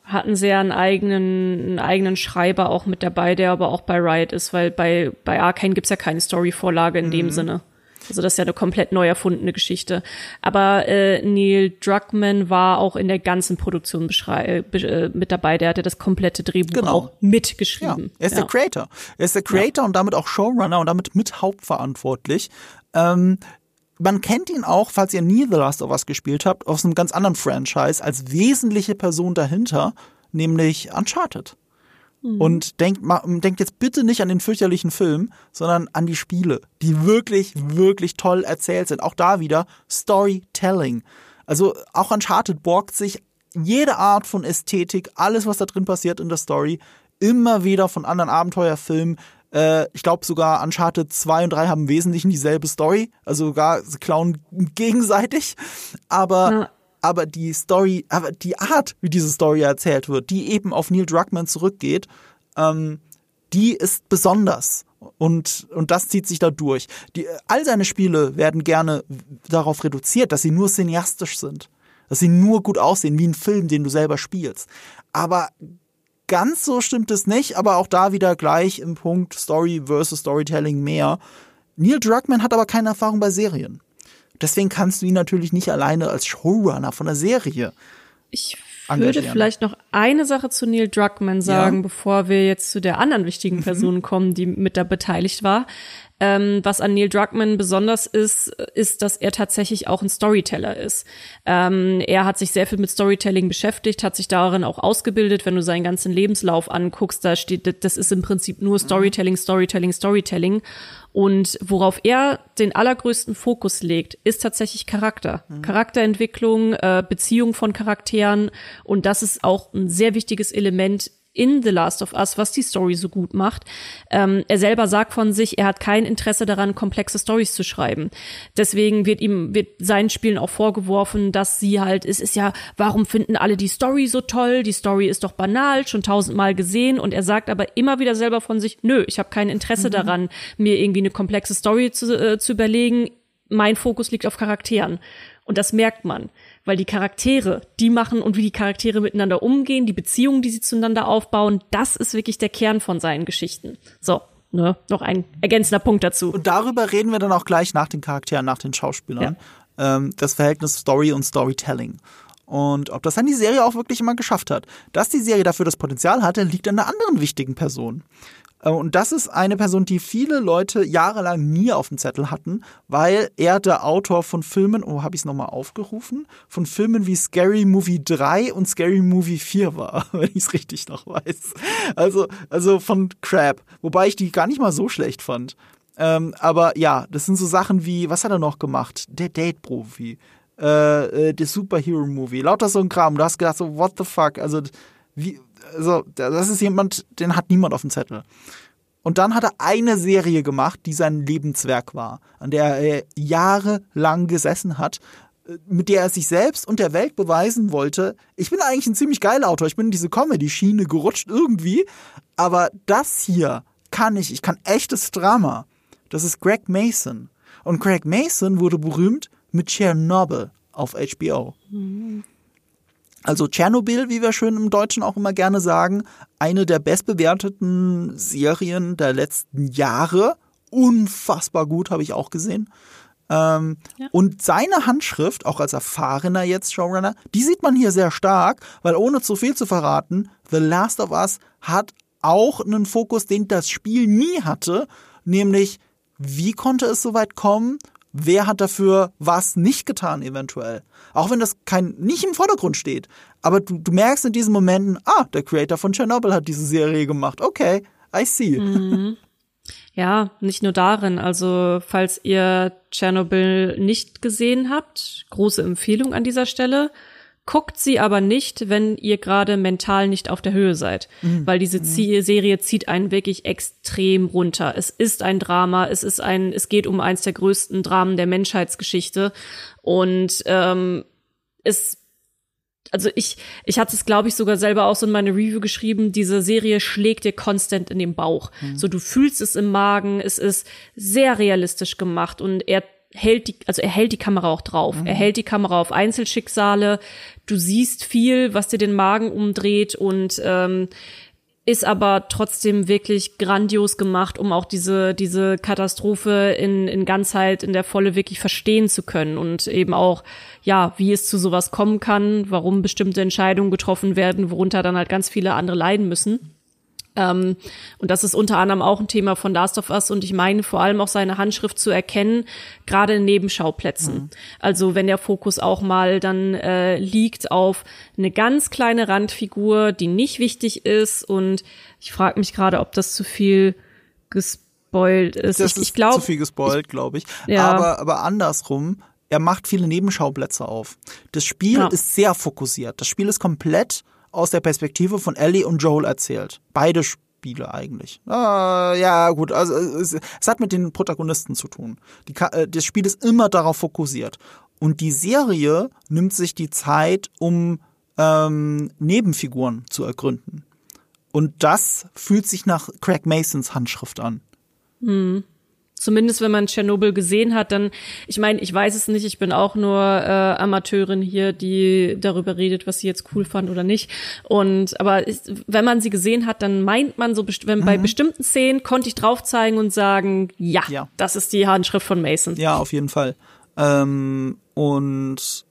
hatten sie ja einen eigenen, einen eigenen Schreiber auch mit dabei, der aber auch bei Riot ist, weil bei, bei Arcane gibt's ja keine Storyvorlage in mhm. dem Sinne. Also das ist ja eine komplett neu erfundene Geschichte. Aber äh, Neil Druckmann war auch in der ganzen Produktion äh, äh, mit dabei. Der hatte das komplette Drehbuch genau. auch mitgeschrieben. Ja, er ist ja. der Creator. Er ist der Creator ja. und damit auch Showrunner und damit mit hauptverantwortlich. Ähm, man kennt ihn auch, falls ihr nie The Last of Us gespielt habt, aus einem ganz anderen Franchise als wesentliche Person dahinter, nämlich Uncharted. Mhm. Und denkt, denkt jetzt bitte nicht an den fürchterlichen Film, sondern an die Spiele, die wirklich, wirklich toll erzählt sind. Auch da wieder Storytelling. Also auch Uncharted borgt sich jede Art von Ästhetik, alles, was da drin passiert in der Story, immer wieder von anderen Abenteuerfilmen. Äh, ich glaube sogar Uncharted 2 und 3 haben im Wesentlichen dieselbe Story. Also sogar sie klauen gegenseitig. Aber ja aber die Story, aber die Art, wie diese Story erzählt wird, die eben auf Neil Druckmann zurückgeht, ähm, die ist besonders. Und, und das zieht sich da durch. Die, all seine Spiele werden gerne darauf reduziert, dass sie nur cineastisch sind. Dass sie nur gut aussehen, wie ein Film, den du selber spielst. Aber ganz so stimmt es nicht, aber auch da wieder gleich im Punkt Story versus Storytelling mehr. Neil Druckmann hat aber keine Erfahrung bei Serien. Deswegen kannst du ihn natürlich nicht alleine als Showrunner von der Serie. Ich engagieren. würde vielleicht noch eine Sache zu Neil Druckmann sagen, Ja. bevor wir jetzt zu der anderen wichtigen Person kommen, die mit da beteiligt war. Ähm, was an Neil Druckmann besonders ist, ist, dass er tatsächlich auch ein Storyteller ist. Ähm, er hat sich sehr viel mit Storytelling beschäftigt, hat sich darin auch ausgebildet. Wenn du seinen ganzen Lebenslauf anguckst, da steht, das ist im Prinzip nur Storytelling, Storytelling, Storytelling. Und worauf er den allergrößten Fokus legt, ist tatsächlich Charakter. Charakterentwicklung, äh, Beziehung von Charakteren. Und das ist auch ein sehr wichtiges Element in The Last of Us, was die Story so gut macht. Ähm, er selber sagt von sich, er hat kein Interesse daran, komplexe Stories zu schreiben. Deswegen wird ihm, wird seinen Spielen auch vorgeworfen, dass sie halt, es ist ja, warum finden alle die Story so toll? Die Story ist doch banal, schon tausendmal gesehen. Und er sagt aber immer wieder selber von sich, nö, ich habe kein Interesse daran, mir irgendwie eine komplexe Story zu, äh, zu überlegen. Mein Fokus liegt auf Charakteren. Und das merkt man, weil die Charaktere, die machen und wie die Charaktere miteinander umgehen, die Beziehungen, die sie zueinander aufbauen, das ist wirklich der Kern von seinen Geschichten. So, ne, noch ein ergänzender Punkt dazu. Und darüber reden wir dann auch gleich nach den Charakteren, nach den Schauspielern. Ähm, das Verhältnis Story und Storytelling. Und ob das dann die Serie auch wirklich immer geschafft hat. Dass die Serie dafür das Potenzial hatte, liegt an einer anderen wichtigen Person. Äh, Und das ist eine Person, die viele Leute jahrelang nie auf dem Zettel hatten, weil er der Autor von Filmen, oh, habe ich es nochmal aufgerufen, von Filmen wie Scary Movie 3 und Scary Movie 4 war, wenn ich es richtig noch weiß. Also, also von Crab, wobei ich die gar nicht mal so schlecht fand. Ähm, aber ja, das sind so Sachen wie, was hat er noch gemacht? Der Date-Profi, äh, äh, der Superhero-Movie, lauter so ein Kram. Du hast gedacht so, what the fuck? Also, wie, also, das ist jemand, den hat niemand auf dem Zettel. Und dann hat er eine Serie gemacht, die sein Lebenswerk war, an der er jahrelang gesessen hat, äh, mit der er sich selbst und der Welt beweisen wollte, ich bin eigentlich ein ziemlich geiler Autor, ich bin in diese Comedy-Schiene gerutscht irgendwie, aber das hier kann ich, ich kann echtes Drama. Das ist Greg Mason. Und Greg Mason wurde berühmt mit Chernobyl auf HBO. Also Tschernobyl, wie wir schön im Deutschen auch immer gerne sagen, eine der bestbewerteten Serien der letzten Jahre. Unfassbar gut, habe ich auch gesehen. Ähm, Ja. Und seine Handschrift, auch als erfahrener jetzt Showrunner, die sieht man hier sehr stark, weil ohne zu viel zu verraten, The Last of Us hat auch einen Fokus, den das Spiel nie hatte, nämlich wie konnte es so weit kommen? Wer hat dafür was nicht getan eventuell? Auch wenn das kein nicht im Vordergrund steht, aber du, du merkst in diesen Momenten, ah, der Creator von Chernobyl hat diese Serie gemacht. Okay, I see. Ja, nicht nur darin. Also, falls ihr Tschernobyl nicht gesehen habt, große Empfehlung an dieser Stelle. Guckt sie aber nicht, wenn ihr gerade mental nicht auf der Höhe seid, weil diese Zie- Serie zieht einen wirklich extrem runter. Es ist ein Drama, es ist ein, es geht um eins der größten Dramen der Menschheitsgeschichte. Und ähm, es also ich, ich hatte es, glaube ich, sogar selber auch so in meine Review geschrieben, diese Serie schlägt dir konstant in den Bauch. So, du fühlst es im Magen, es ist sehr realistisch gemacht und er hält die, also er hält die Kamera auch drauf. Er hält die Kamera auf Einzelschicksale. Du siehst viel, was dir den Magen umdreht und ähm, ist aber trotzdem wirklich grandios gemacht, um auch diese, diese Katastrophe in, in Ganzheit, in der Volle wirklich verstehen zu können und eben auch, ja, wie es zu sowas kommen kann, warum bestimmte Entscheidungen getroffen werden, worunter dann halt ganz viele andere leiden müssen. Ähm, und das ist unter anderem auch ein Thema von Last of Us und ich meine vor allem auch seine Handschrift zu erkennen, gerade in Nebenschauplätzen. Also wenn der Fokus auch mal dann äh, liegt auf eine ganz kleine Randfigur, die nicht wichtig ist und ich frage mich gerade, ob das zu viel gespoilt ist. Das ich, ist ich glaube, zu viel gespoilt, glaube ich. Ja. Aber, aber andersrum, er macht viele Nebenschauplätze auf. Das Spiel Ja. ist sehr fokussiert. Das Spiel ist komplett aus der Perspektive von Ellie und Joel erzählt. Beide Spiele eigentlich. Ah, ja, gut, also es, es hat mit den Protagonisten zu tun. Die, äh, das Spiel ist immer darauf fokussiert. Und die Serie nimmt sich die Zeit, um ähm, Nebenfiguren zu ergründen. Und das fühlt sich nach Craig Masons Handschrift an. Zumindest wenn man Tschernobyl gesehen hat, dann, ich meine, ich weiß es nicht, ich bin auch nur äh, Amateurin hier, die darüber redet, was sie jetzt cool fand oder nicht. Und aber ist, wenn man sie gesehen hat, dann meint man so, best- wenn bei bestimmten Szenen konnte ich drauf zeigen und sagen, ja, Ja. das ist die Handschrift von Mason. Ja, auf jeden Fall. Ähm, und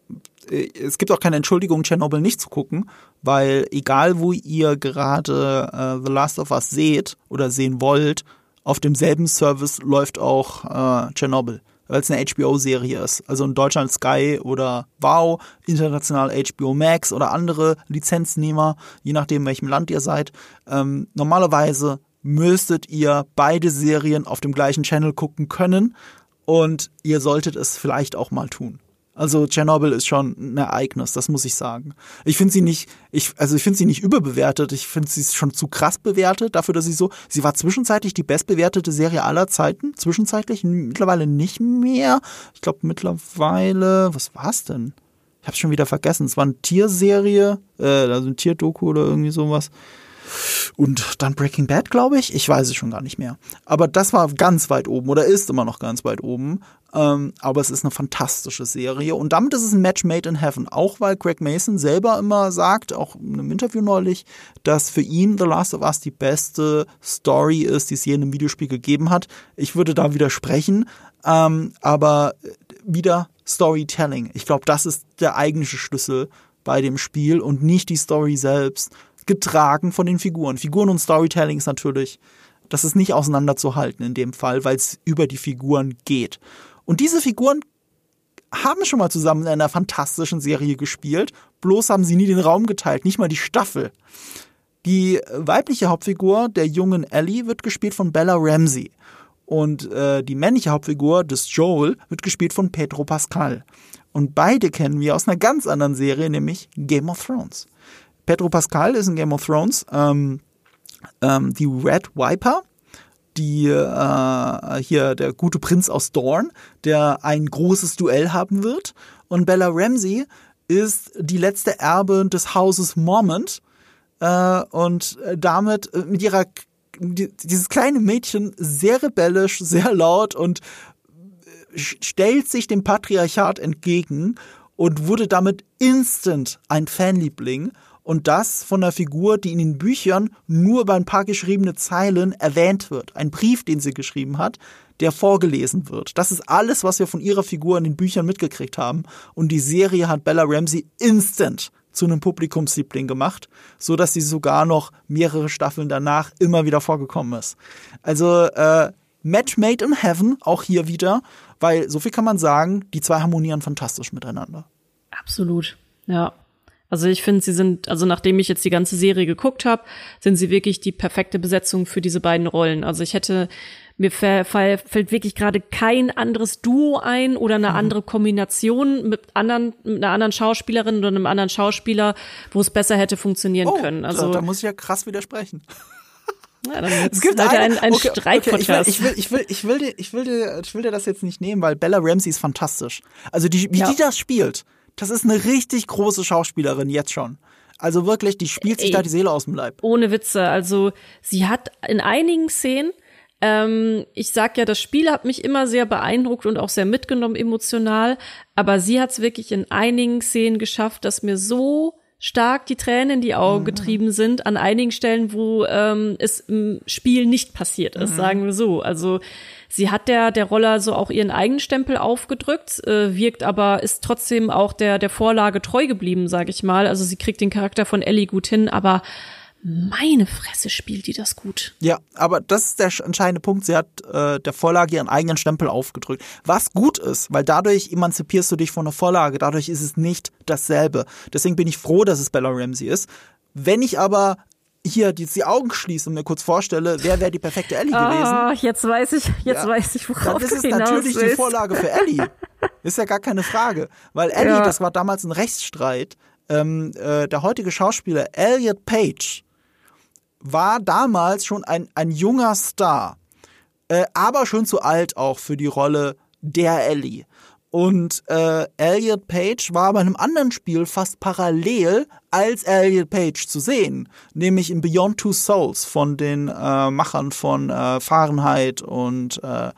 äh, es gibt auch keine Entschuldigung, Tschernobyl nicht zu gucken, weil egal wo ihr gerade äh, The Last of Us seht oder sehen wollt, auf demselben Service läuft auch äh, Tschernobyl, weil es eine HBO-Serie ist. Also in Deutschland Sky oder Wow, international HBO Max oder andere Lizenznehmer, je nachdem, welchem Land ihr seid. Ähm, normalerweise müsstet ihr beide Serien auf dem gleichen Channel gucken können und ihr solltet es vielleicht auch mal tun. Also Tschernobyl ist schon ein Ereignis, das muss ich sagen. Ich finde sie nicht, ich, also ich finde sie nicht überbewertet. Ich finde sie schon zu krass bewertet dafür, dass sie so, sie war zwischenzeitlich die bestbewertete Serie aller Zeiten. Zwischenzeitlich mittlerweile nicht mehr. Ich glaube mittlerweile, was war's denn? Ich hab's schon wieder vergessen. Es war eine Tierserie, äh, also ein Tierdoku oder irgendwie sowas. Und dann Breaking Bad, glaube ich. Ich weiß es schon gar nicht mehr. Aber das war ganz weit oben oder ist immer noch ganz weit oben. Ähm, aber es ist eine fantastische Serie. Und damit ist es ein Match made in heaven. Auch weil Greg Mason selber immer sagt, auch in einem Interview neulich, dass für ihn The Last of Us die beste Story ist, die es je in einem Videospiel gegeben hat. Ich würde da widersprechen. Ähm, aber wieder Storytelling. Ich glaube, das ist der eigentliche Schlüssel bei dem Spiel und nicht die Story selbst getragen von den Figuren. Figuren und Storytelling ist natürlich, das ist nicht auseinanderzuhalten in dem Fall, weil es über die Figuren geht. Und diese Figuren haben schon mal zusammen in einer fantastischen Serie gespielt, bloß haben sie nie den Raum geteilt, nicht mal die Staffel. Die weibliche Hauptfigur der jungen Ellie wird gespielt von Bella Ramsey. Und äh, die männliche Hauptfigur des Joel wird gespielt von Pedro Pascal. Und beide kennen wir aus einer ganz anderen Serie, nämlich Game of Thrones. Pedro Pascal ist in Game of Thrones. Ähm, ähm, die Red Viper, die äh, hier der gute Prinz aus Dorn, der ein großes Duell haben wird. Und Bella Ramsey ist die letzte Erbin des Hauses Mormont. Äh, und damit äh, mit ihrer dieses kleine Mädchen sehr rebellisch, sehr laut und äh, stellt sich dem Patriarchat entgegen und wurde damit instant ein Fanliebling und das von einer Figur, die in den Büchern nur über ein paar geschriebene Zeilen erwähnt wird. Ein Brief, den sie geschrieben hat, der vorgelesen wird. Das ist alles, was wir von ihrer Figur in den Büchern mitgekriegt haben. Und die Serie hat Bella Ramsey instant zu einem Publikumsliebling gemacht, so dass sie sogar noch mehrere Staffeln danach immer wieder vorgekommen ist. Also äh, Match made in heaven, auch hier wieder, weil so viel kann man sagen, die zwei harmonieren fantastisch miteinander. Absolut, ja. Also ich finde, sie sind, also nachdem ich jetzt die ganze Serie geguckt habe, sind sie wirklich die perfekte Besetzung für diese beiden Rollen. Also ich hätte, mir fällt wirklich gerade kein anderes Duo ein oder eine mhm. andere Kombination mit anderen, mit einer anderen Schauspielerin oder einem anderen Schauspieler, wo es besser hätte funktionieren oh, können. Also da, da muss ich ja krass widersprechen. Ja, es gibt halt ein, ein okay, Streitprozess. Okay, ich, will, ich, will, ich, will, ich, will dir, ich, will dir, ich will dir das jetzt nicht nehmen, weil Bella Ramsey ist fantastisch. Also die, wie ja. die das spielt, das ist eine richtig große Schauspielerin jetzt schon. Also wirklich, die spielt sich Ey, da die Seele aus dem Leib. Ohne Witze. Also sie hat in einigen Szenen, ähm, ich sag ja, das Spiel hat mich immer sehr beeindruckt und auch sehr mitgenommen emotional, aber sie hat es wirklich in einigen Szenen geschafft, dass mir so stark die Tränen in die Augen mhm. getrieben sind, an einigen Stellen, wo ähm, es im Spiel nicht passiert ist, mhm. sagen wir so. Also Sie hat der, der Roller so auch ihren eigenen Stempel aufgedrückt, äh, wirkt aber, ist trotzdem auch der, der Vorlage treu geblieben, sage ich mal. Also sie kriegt den Charakter von Ellie gut hin, aber meine Fresse spielt die das gut. Ja, aber das ist der entscheidende Punkt. Sie hat äh, der Vorlage ihren eigenen Stempel aufgedrückt. Was gut ist, weil dadurch emanzipierst du dich von der Vorlage. Dadurch ist es nicht dasselbe. Deswegen bin ich froh, dass es Bella Ramsey ist. Wenn ich aber hier die, die Augen schließe und mir kurz vorstelle, wer wäre die perfekte Ellie oh, gewesen. Jetzt weiß ich, jetzt ja, weiß ich, worauf dann ist natürlich willst. die Vorlage für Ellie. Ist ja gar keine Frage. Weil Ellie, ja. das war damals ein Rechtsstreit. Ähm, äh, der heutige Schauspieler Elliot Page war damals schon ein, ein junger Star, äh, aber schon zu alt auch für die Rolle der Ellie. Und äh, Elliot Page war bei einem anderen Spiel fast parallel als Elliot Page zu sehen, nämlich in Beyond Two Souls von den äh, Machern von äh, Fahrenheit und äh,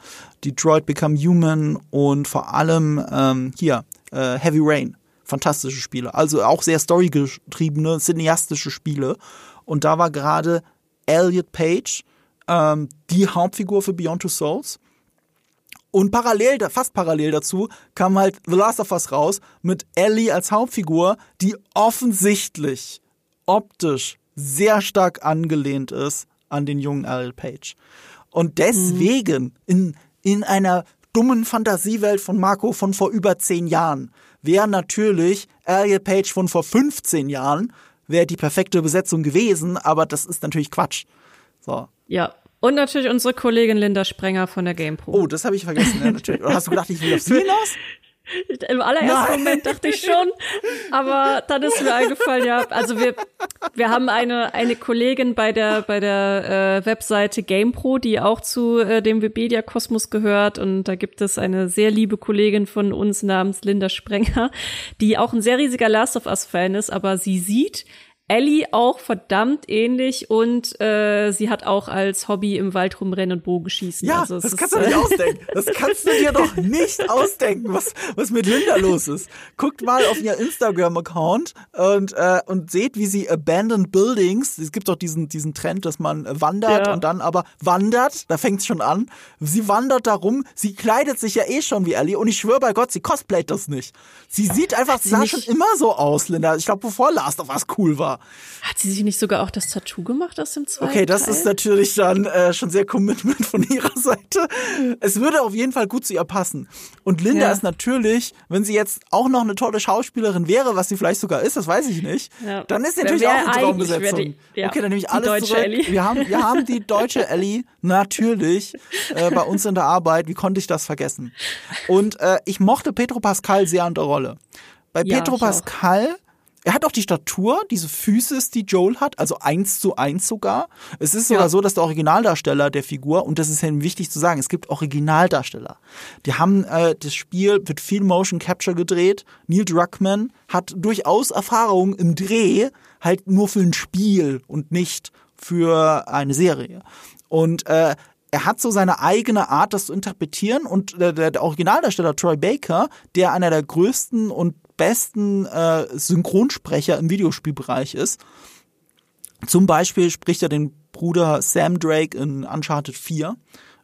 Detroit Become Human und vor allem ähm, hier äh, Heavy Rain. Fantastische Spiele, also auch sehr storygetriebene, cineastische Spiele. Und da war gerade Elliot Page ähm, die Hauptfigur für Beyond Two Souls. Und parallel, fast parallel dazu, kam halt The Last of Us raus mit Ellie als Hauptfigur, die offensichtlich optisch sehr stark angelehnt ist an den jungen Ariel Page. Und deswegen mhm. in, in einer dummen Fantasiewelt von Marco von vor über zehn Jahren wäre natürlich Ariel Page von vor 15 Jahren wäre die perfekte Besetzung gewesen, aber das ist natürlich Quatsch. So. Ja, und natürlich unsere Kollegin Linda Sprenger von der GamePro. Oh, das habe ich vergessen, ja, natürlich. Oder hast du gedacht, ich will auf sie hinaus? Im allerersten Nein. Moment dachte ich schon, aber dann ist mir eingefallen, ja, also wir, wir haben eine, eine Kollegin bei der, bei der äh, Webseite GamePro, die auch zu äh, dem Webedia Kosmos gehört und da gibt es eine sehr liebe Kollegin von uns namens Linda Sprenger, die auch ein sehr riesiger Last of Us Fan ist, aber sie sieht Ellie auch verdammt ähnlich und äh, sie hat auch als Hobby im Wald rumrennen und Bogen schießen. Ja, also, das kannst ist, du nicht ausdenken. Das kannst du dir doch nicht ausdenken, was, was mit Linda los ist. Guckt mal auf ihr Instagram-Account und, äh, und seht, wie sie Abandoned Buildings, es gibt doch diesen, diesen Trend, dass man wandert ja. und dann aber wandert, da fängt es schon an. Sie wandert da rum, sie kleidet sich ja eh schon wie Ellie und ich schwöre bei Gott, sie cosplayt das nicht. Sie sieht einfach, sie sah schon immer so aus, Linda. Ich glaube, bevor Last of Us cool war. Hat sie sich nicht sogar auch das Tattoo gemacht aus dem zweiten Okay, das Teil? ist natürlich dann äh, schon sehr Commitment von ihrer Seite. Es würde auf jeden Fall gut zu ihr passen. Und Linda ja. ist natürlich, wenn sie jetzt auch noch eine tolle Schauspielerin wäre, was sie vielleicht sogar ist, das weiß ich nicht, ja. dann ist sie natürlich auch eine Traumbesetzung. Die, ja, okay, dann nehme ich alles zurück. Ellie. Wir haben, wir haben die deutsche Ellie natürlich äh, bei uns in der Arbeit. Wie konnte ich das vergessen? Und äh, ich mochte Pedro Pascal sehr an der Rolle. Bei Pedro Pascal auch er hat auch die Statur, diese Füße, die Joel hat, also eins zu eins sogar. Es ist sogar ja. so, dass der Originaldarsteller der Figur, und das ist ja wichtig zu sagen, es gibt Originaldarsteller. Die haben äh, das Spiel mit viel Motion Capture gedreht. Neil Druckmann hat durchaus Erfahrung im Dreh, halt nur für ein Spiel und nicht für eine Serie. Und äh, er hat so seine eigene Art, das zu interpretieren und der, der Originaldarsteller Troy Baker, der einer der größten und besten äh, Synchronsprecher im Videospielbereich ist. Zum Beispiel spricht er den Bruder Sam Drake in Uncharted 4.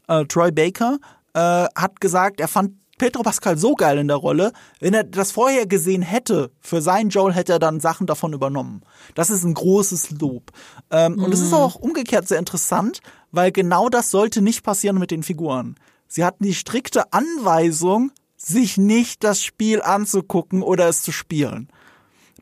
Äh, Troy Baker äh, hat gesagt, er fand Pedro Pascal so geil in der Rolle, wenn er das vorher gesehen hätte, für seinen Joel hätte er dann Sachen davon übernommen. Das ist ein großes Lob. Ähm, mhm. Und es ist mhm. auch umgekehrt sehr interessant, weil genau das sollte nicht passieren mit den Figuren. Sie hatten die strikte Anweisung, sich nicht das Spiel anzugucken oder es zu spielen.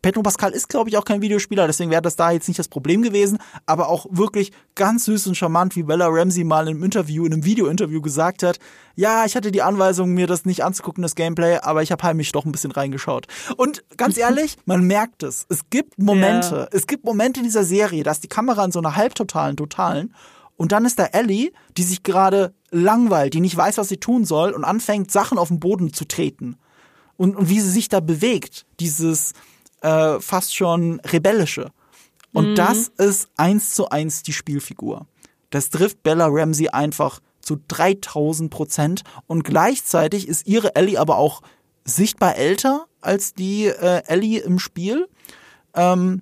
Pedro Pascal ist, glaube ich, auch kein Videospieler, deswegen wäre das da jetzt nicht das Problem gewesen, aber auch wirklich ganz süß und charmant, wie Bella Ramsey mal im Interview, in einem Video-Interview gesagt hat, ja, ich hatte die Anweisung, mir das nicht anzugucken, das Gameplay, aber ich habe heimlich doch ein bisschen reingeschaut. Und ganz ehrlich, man merkt es. Es gibt Momente, ja. es gibt Momente in dieser Serie, da ist die Kamera in so einer halbtotalen, totalen und dann ist da Ellie, die sich gerade langweilt, die nicht weiß, was sie tun soll und anfängt, Sachen auf den Boden zu treten. Und, und wie sie sich da bewegt, dieses äh, fast schon rebellische. Und mhm. das ist eins zu eins die Spielfigur. Das trifft Bella Ramsey einfach zu 3000 Prozent. Und gleichzeitig ist ihre Ellie aber auch sichtbar älter als die äh, Ellie im Spiel. Ähm,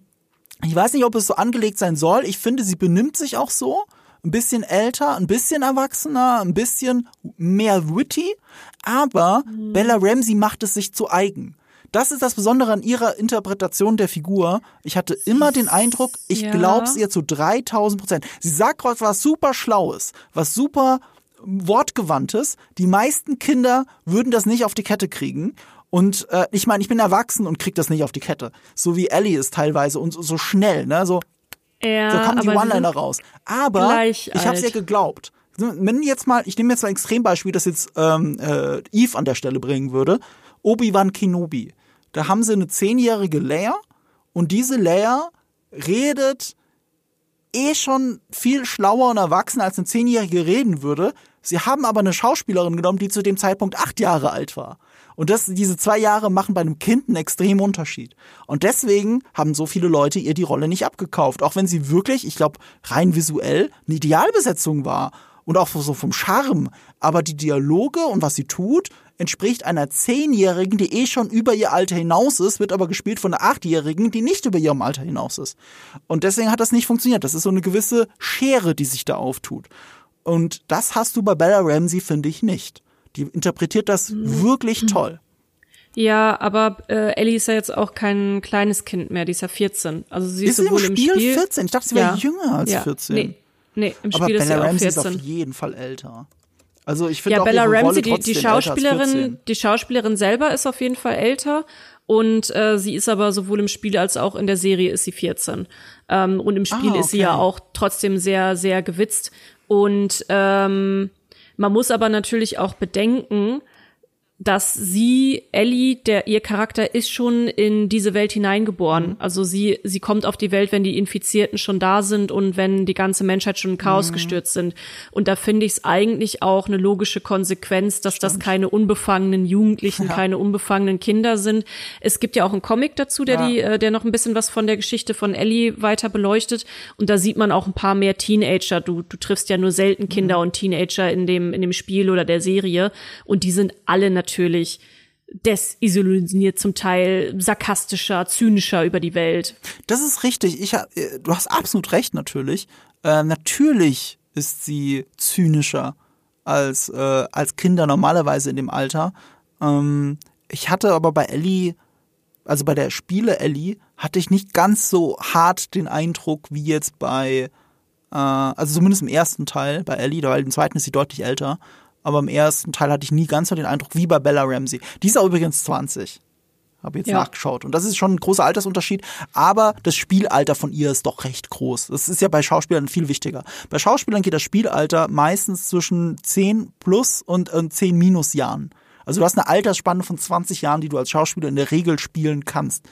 ich weiß nicht, ob es so angelegt sein soll. Ich finde, sie benimmt sich auch so ein bisschen älter, ein bisschen erwachsener, ein bisschen mehr witty, aber mhm. Bella Ramsey macht es sich zu eigen. Das ist das Besondere an ihrer Interpretation der Figur. Ich hatte immer den Eindruck, ich ja. glaub's ihr zu 3000 Prozent. Sie sagt was super Schlaues, was super Wortgewandtes. Die meisten Kinder würden das nicht auf die Kette kriegen. Und äh, ich meine, ich bin erwachsen und krieg das nicht auf die Kette. So wie Ellie ist teilweise und so, so schnell, ne? So, ja, so kommen die One-Liner raus. Aber ich habe es ja geglaubt. Wenn jetzt mal, ich nehme jetzt mal ein Extrembeispiel, das jetzt ähm, äh, Eve an der Stelle bringen würde. Obi-Wan Kenobi. Da haben sie eine zehnjährige Leia und diese Leia redet eh schon viel schlauer und erwachsen als eine zehnjährige reden würde. Sie haben aber eine Schauspielerin genommen, die zu dem Zeitpunkt acht Jahre alt war. Und das, diese zwei Jahre machen bei einem Kind einen extremen Unterschied. Und deswegen haben so viele Leute ihr die Rolle nicht abgekauft. Auch wenn sie wirklich, ich glaube, rein visuell eine Idealbesetzung war. Und auch so vom Charme. Aber die Dialoge und was sie tut, entspricht einer Zehnjährigen, die eh schon über ihr Alter hinaus ist, wird aber gespielt von einer Achtjährigen, die nicht über ihrem Alter hinaus ist. Und deswegen hat das nicht funktioniert. Das ist so eine gewisse Schere, die sich da auftut. Und das hast du bei Bella Ramsey, finde ich, nicht. Die interpretiert das Mhm. wirklich toll. Ja, aber äh, Ellie ist ja jetzt auch kein kleines Kind mehr, die ist ja 14. Also sie ist, Ist sie im sowohl im Spiel, Spiel 14? Ich dachte, sie wäre Ja. jünger als ja, 14. Nee, nee im Aber Spiel ist sie Bella auch Ramsey ist auf 14. jeden Fall älter. Also ich finde Ja, auch Bella Ramsey, die, die Schauspielerin, 14. die Schauspielerin selber ist auf jeden Fall älter und äh, sie ist aber sowohl im Spiel als auch in der Serie ist sie 14. Ähm, und im Spiel Ah, ist sie ja okay. auch trotzdem sehr, sehr gewitzt. Und ähm, man muss aber natürlich auch bedenken, dass sie, Ellie, der ihr Charakter ist schon in diese Welt hineingeboren. Mhm. Also sie, sie kommt auf die Welt, wenn die Infizierten schon da sind und wenn die ganze Menschheit schon in Chaos Mhm. gestürzt sind. Und da finde ich es eigentlich auch eine logische Konsequenz, dass das keine unbefangenen Jugendlichen, Ja. keine unbefangenen Kinder sind. Es gibt ja auch einen Comic dazu, der Ja. die, äh, der noch ein bisschen was von der Geschichte von Ellie weiter beleuchtet. Und da sieht man auch ein paar mehr Teenager. Du, du triffst ja nur selten Kinder Mhm. und Teenager in dem, in dem Spiel oder der Serie. Und die sind alle natürlich desillusioniert zum Teil, sarkastischer, zynischer über die Welt. Das ist richtig. Ich, äh, du hast absolut recht, natürlich. Äh, natürlich ist sie zynischer als, äh, als Kinder normalerweise in dem Alter. Ähm, ich hatte aber bei Ellie, also bei der Spiele Ellie, hatte ich nicht ganz so hart den Eindruck wie jetzt bei, äh, also zumindest im ersten Teil bei Ellie, weil im zweiten ist sie deutlich älter. Aber im ersten Teil hatte ich nie ganz so den Eindruck wie bei Bella Ramsey. Die ist auch übrigens 20. Habe jetzt Ja. nachgeschaut. Und das ist schon ein großer Altersunterschied. Aber das Spielalter von ihr ist doch recht groß. Das ist ja bei Schauspielern viel wichtiger. Bei Schauspielern geht das Spielalter meistens zwischen 10 plus und äh, 10 minus Jahren. Also du hast eine Altersspanne von 20 Jahren, die du als Schauspieler in der Regel spielen kannst.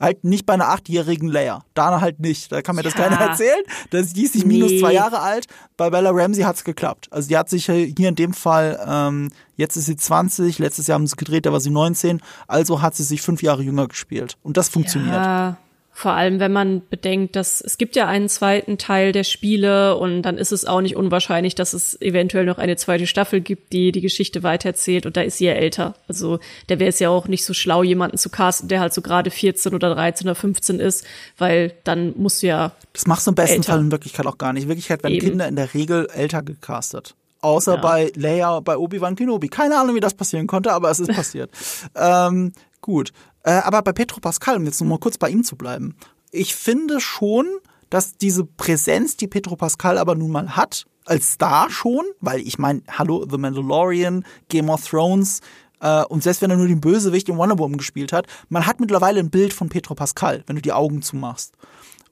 Halt nicht bei einer achtjährigen Leia. Da halt nicht. Da kann mir das Ja. keiner erzählen. Das, die ist nicht minus Nee. zwei Jahre alt. Bei Bella Ramsey hat's geklappt. Also die hat sich hier in dem Fall, ähm, jetzt ist sie 20, letztes Jahr haben sie gedreht, da war sie 19. Also hat sie sich fünf Jahre jünger gespielt. Und das funktioniert. Ja, vor allem, wenn man bedenkt, dass es gibt ja einen zweiten Teil der Spiele und dann ist es auch nicht unwahrscheinlich, dass es eventuell noch eine zweite Staffel gibt, die die Geschichte weitererzählt und da ist sie ja älter. Also da wäre es ja auch nicht so schlau, jemanden zu casten, der halt so gerade 14 oder 13 oder 15 ist, weil dann musst du ja Das machst du im besten Älter. Fall in Wirklichkeit auch gar nicht. In Wirklichkeit werden Eben. Kinder in der Regel älter gecastet. Außer Ja. bei Leia, bei Obi-Wan Kenobi. Keine Ahnung, wie das passieren konnte, aber es ist passiert. ähm, gut. Äh, aber bei Petro Pascal, um jetzt noch mal kurz bei ihm zu bleiben. Ich finde schon, dass diese Präsenz, die Petro Pascal aber nun mal hat, als Star schon, weil ich meine, hallo, The Mandalorian, Game of Thrones, äh, und selbst wenn er nur den Bösewicht in Wonder Woman gespielt hat, man hat mittlerweile ein Bild von Petro Pascal, wenn du die Augen zumachst.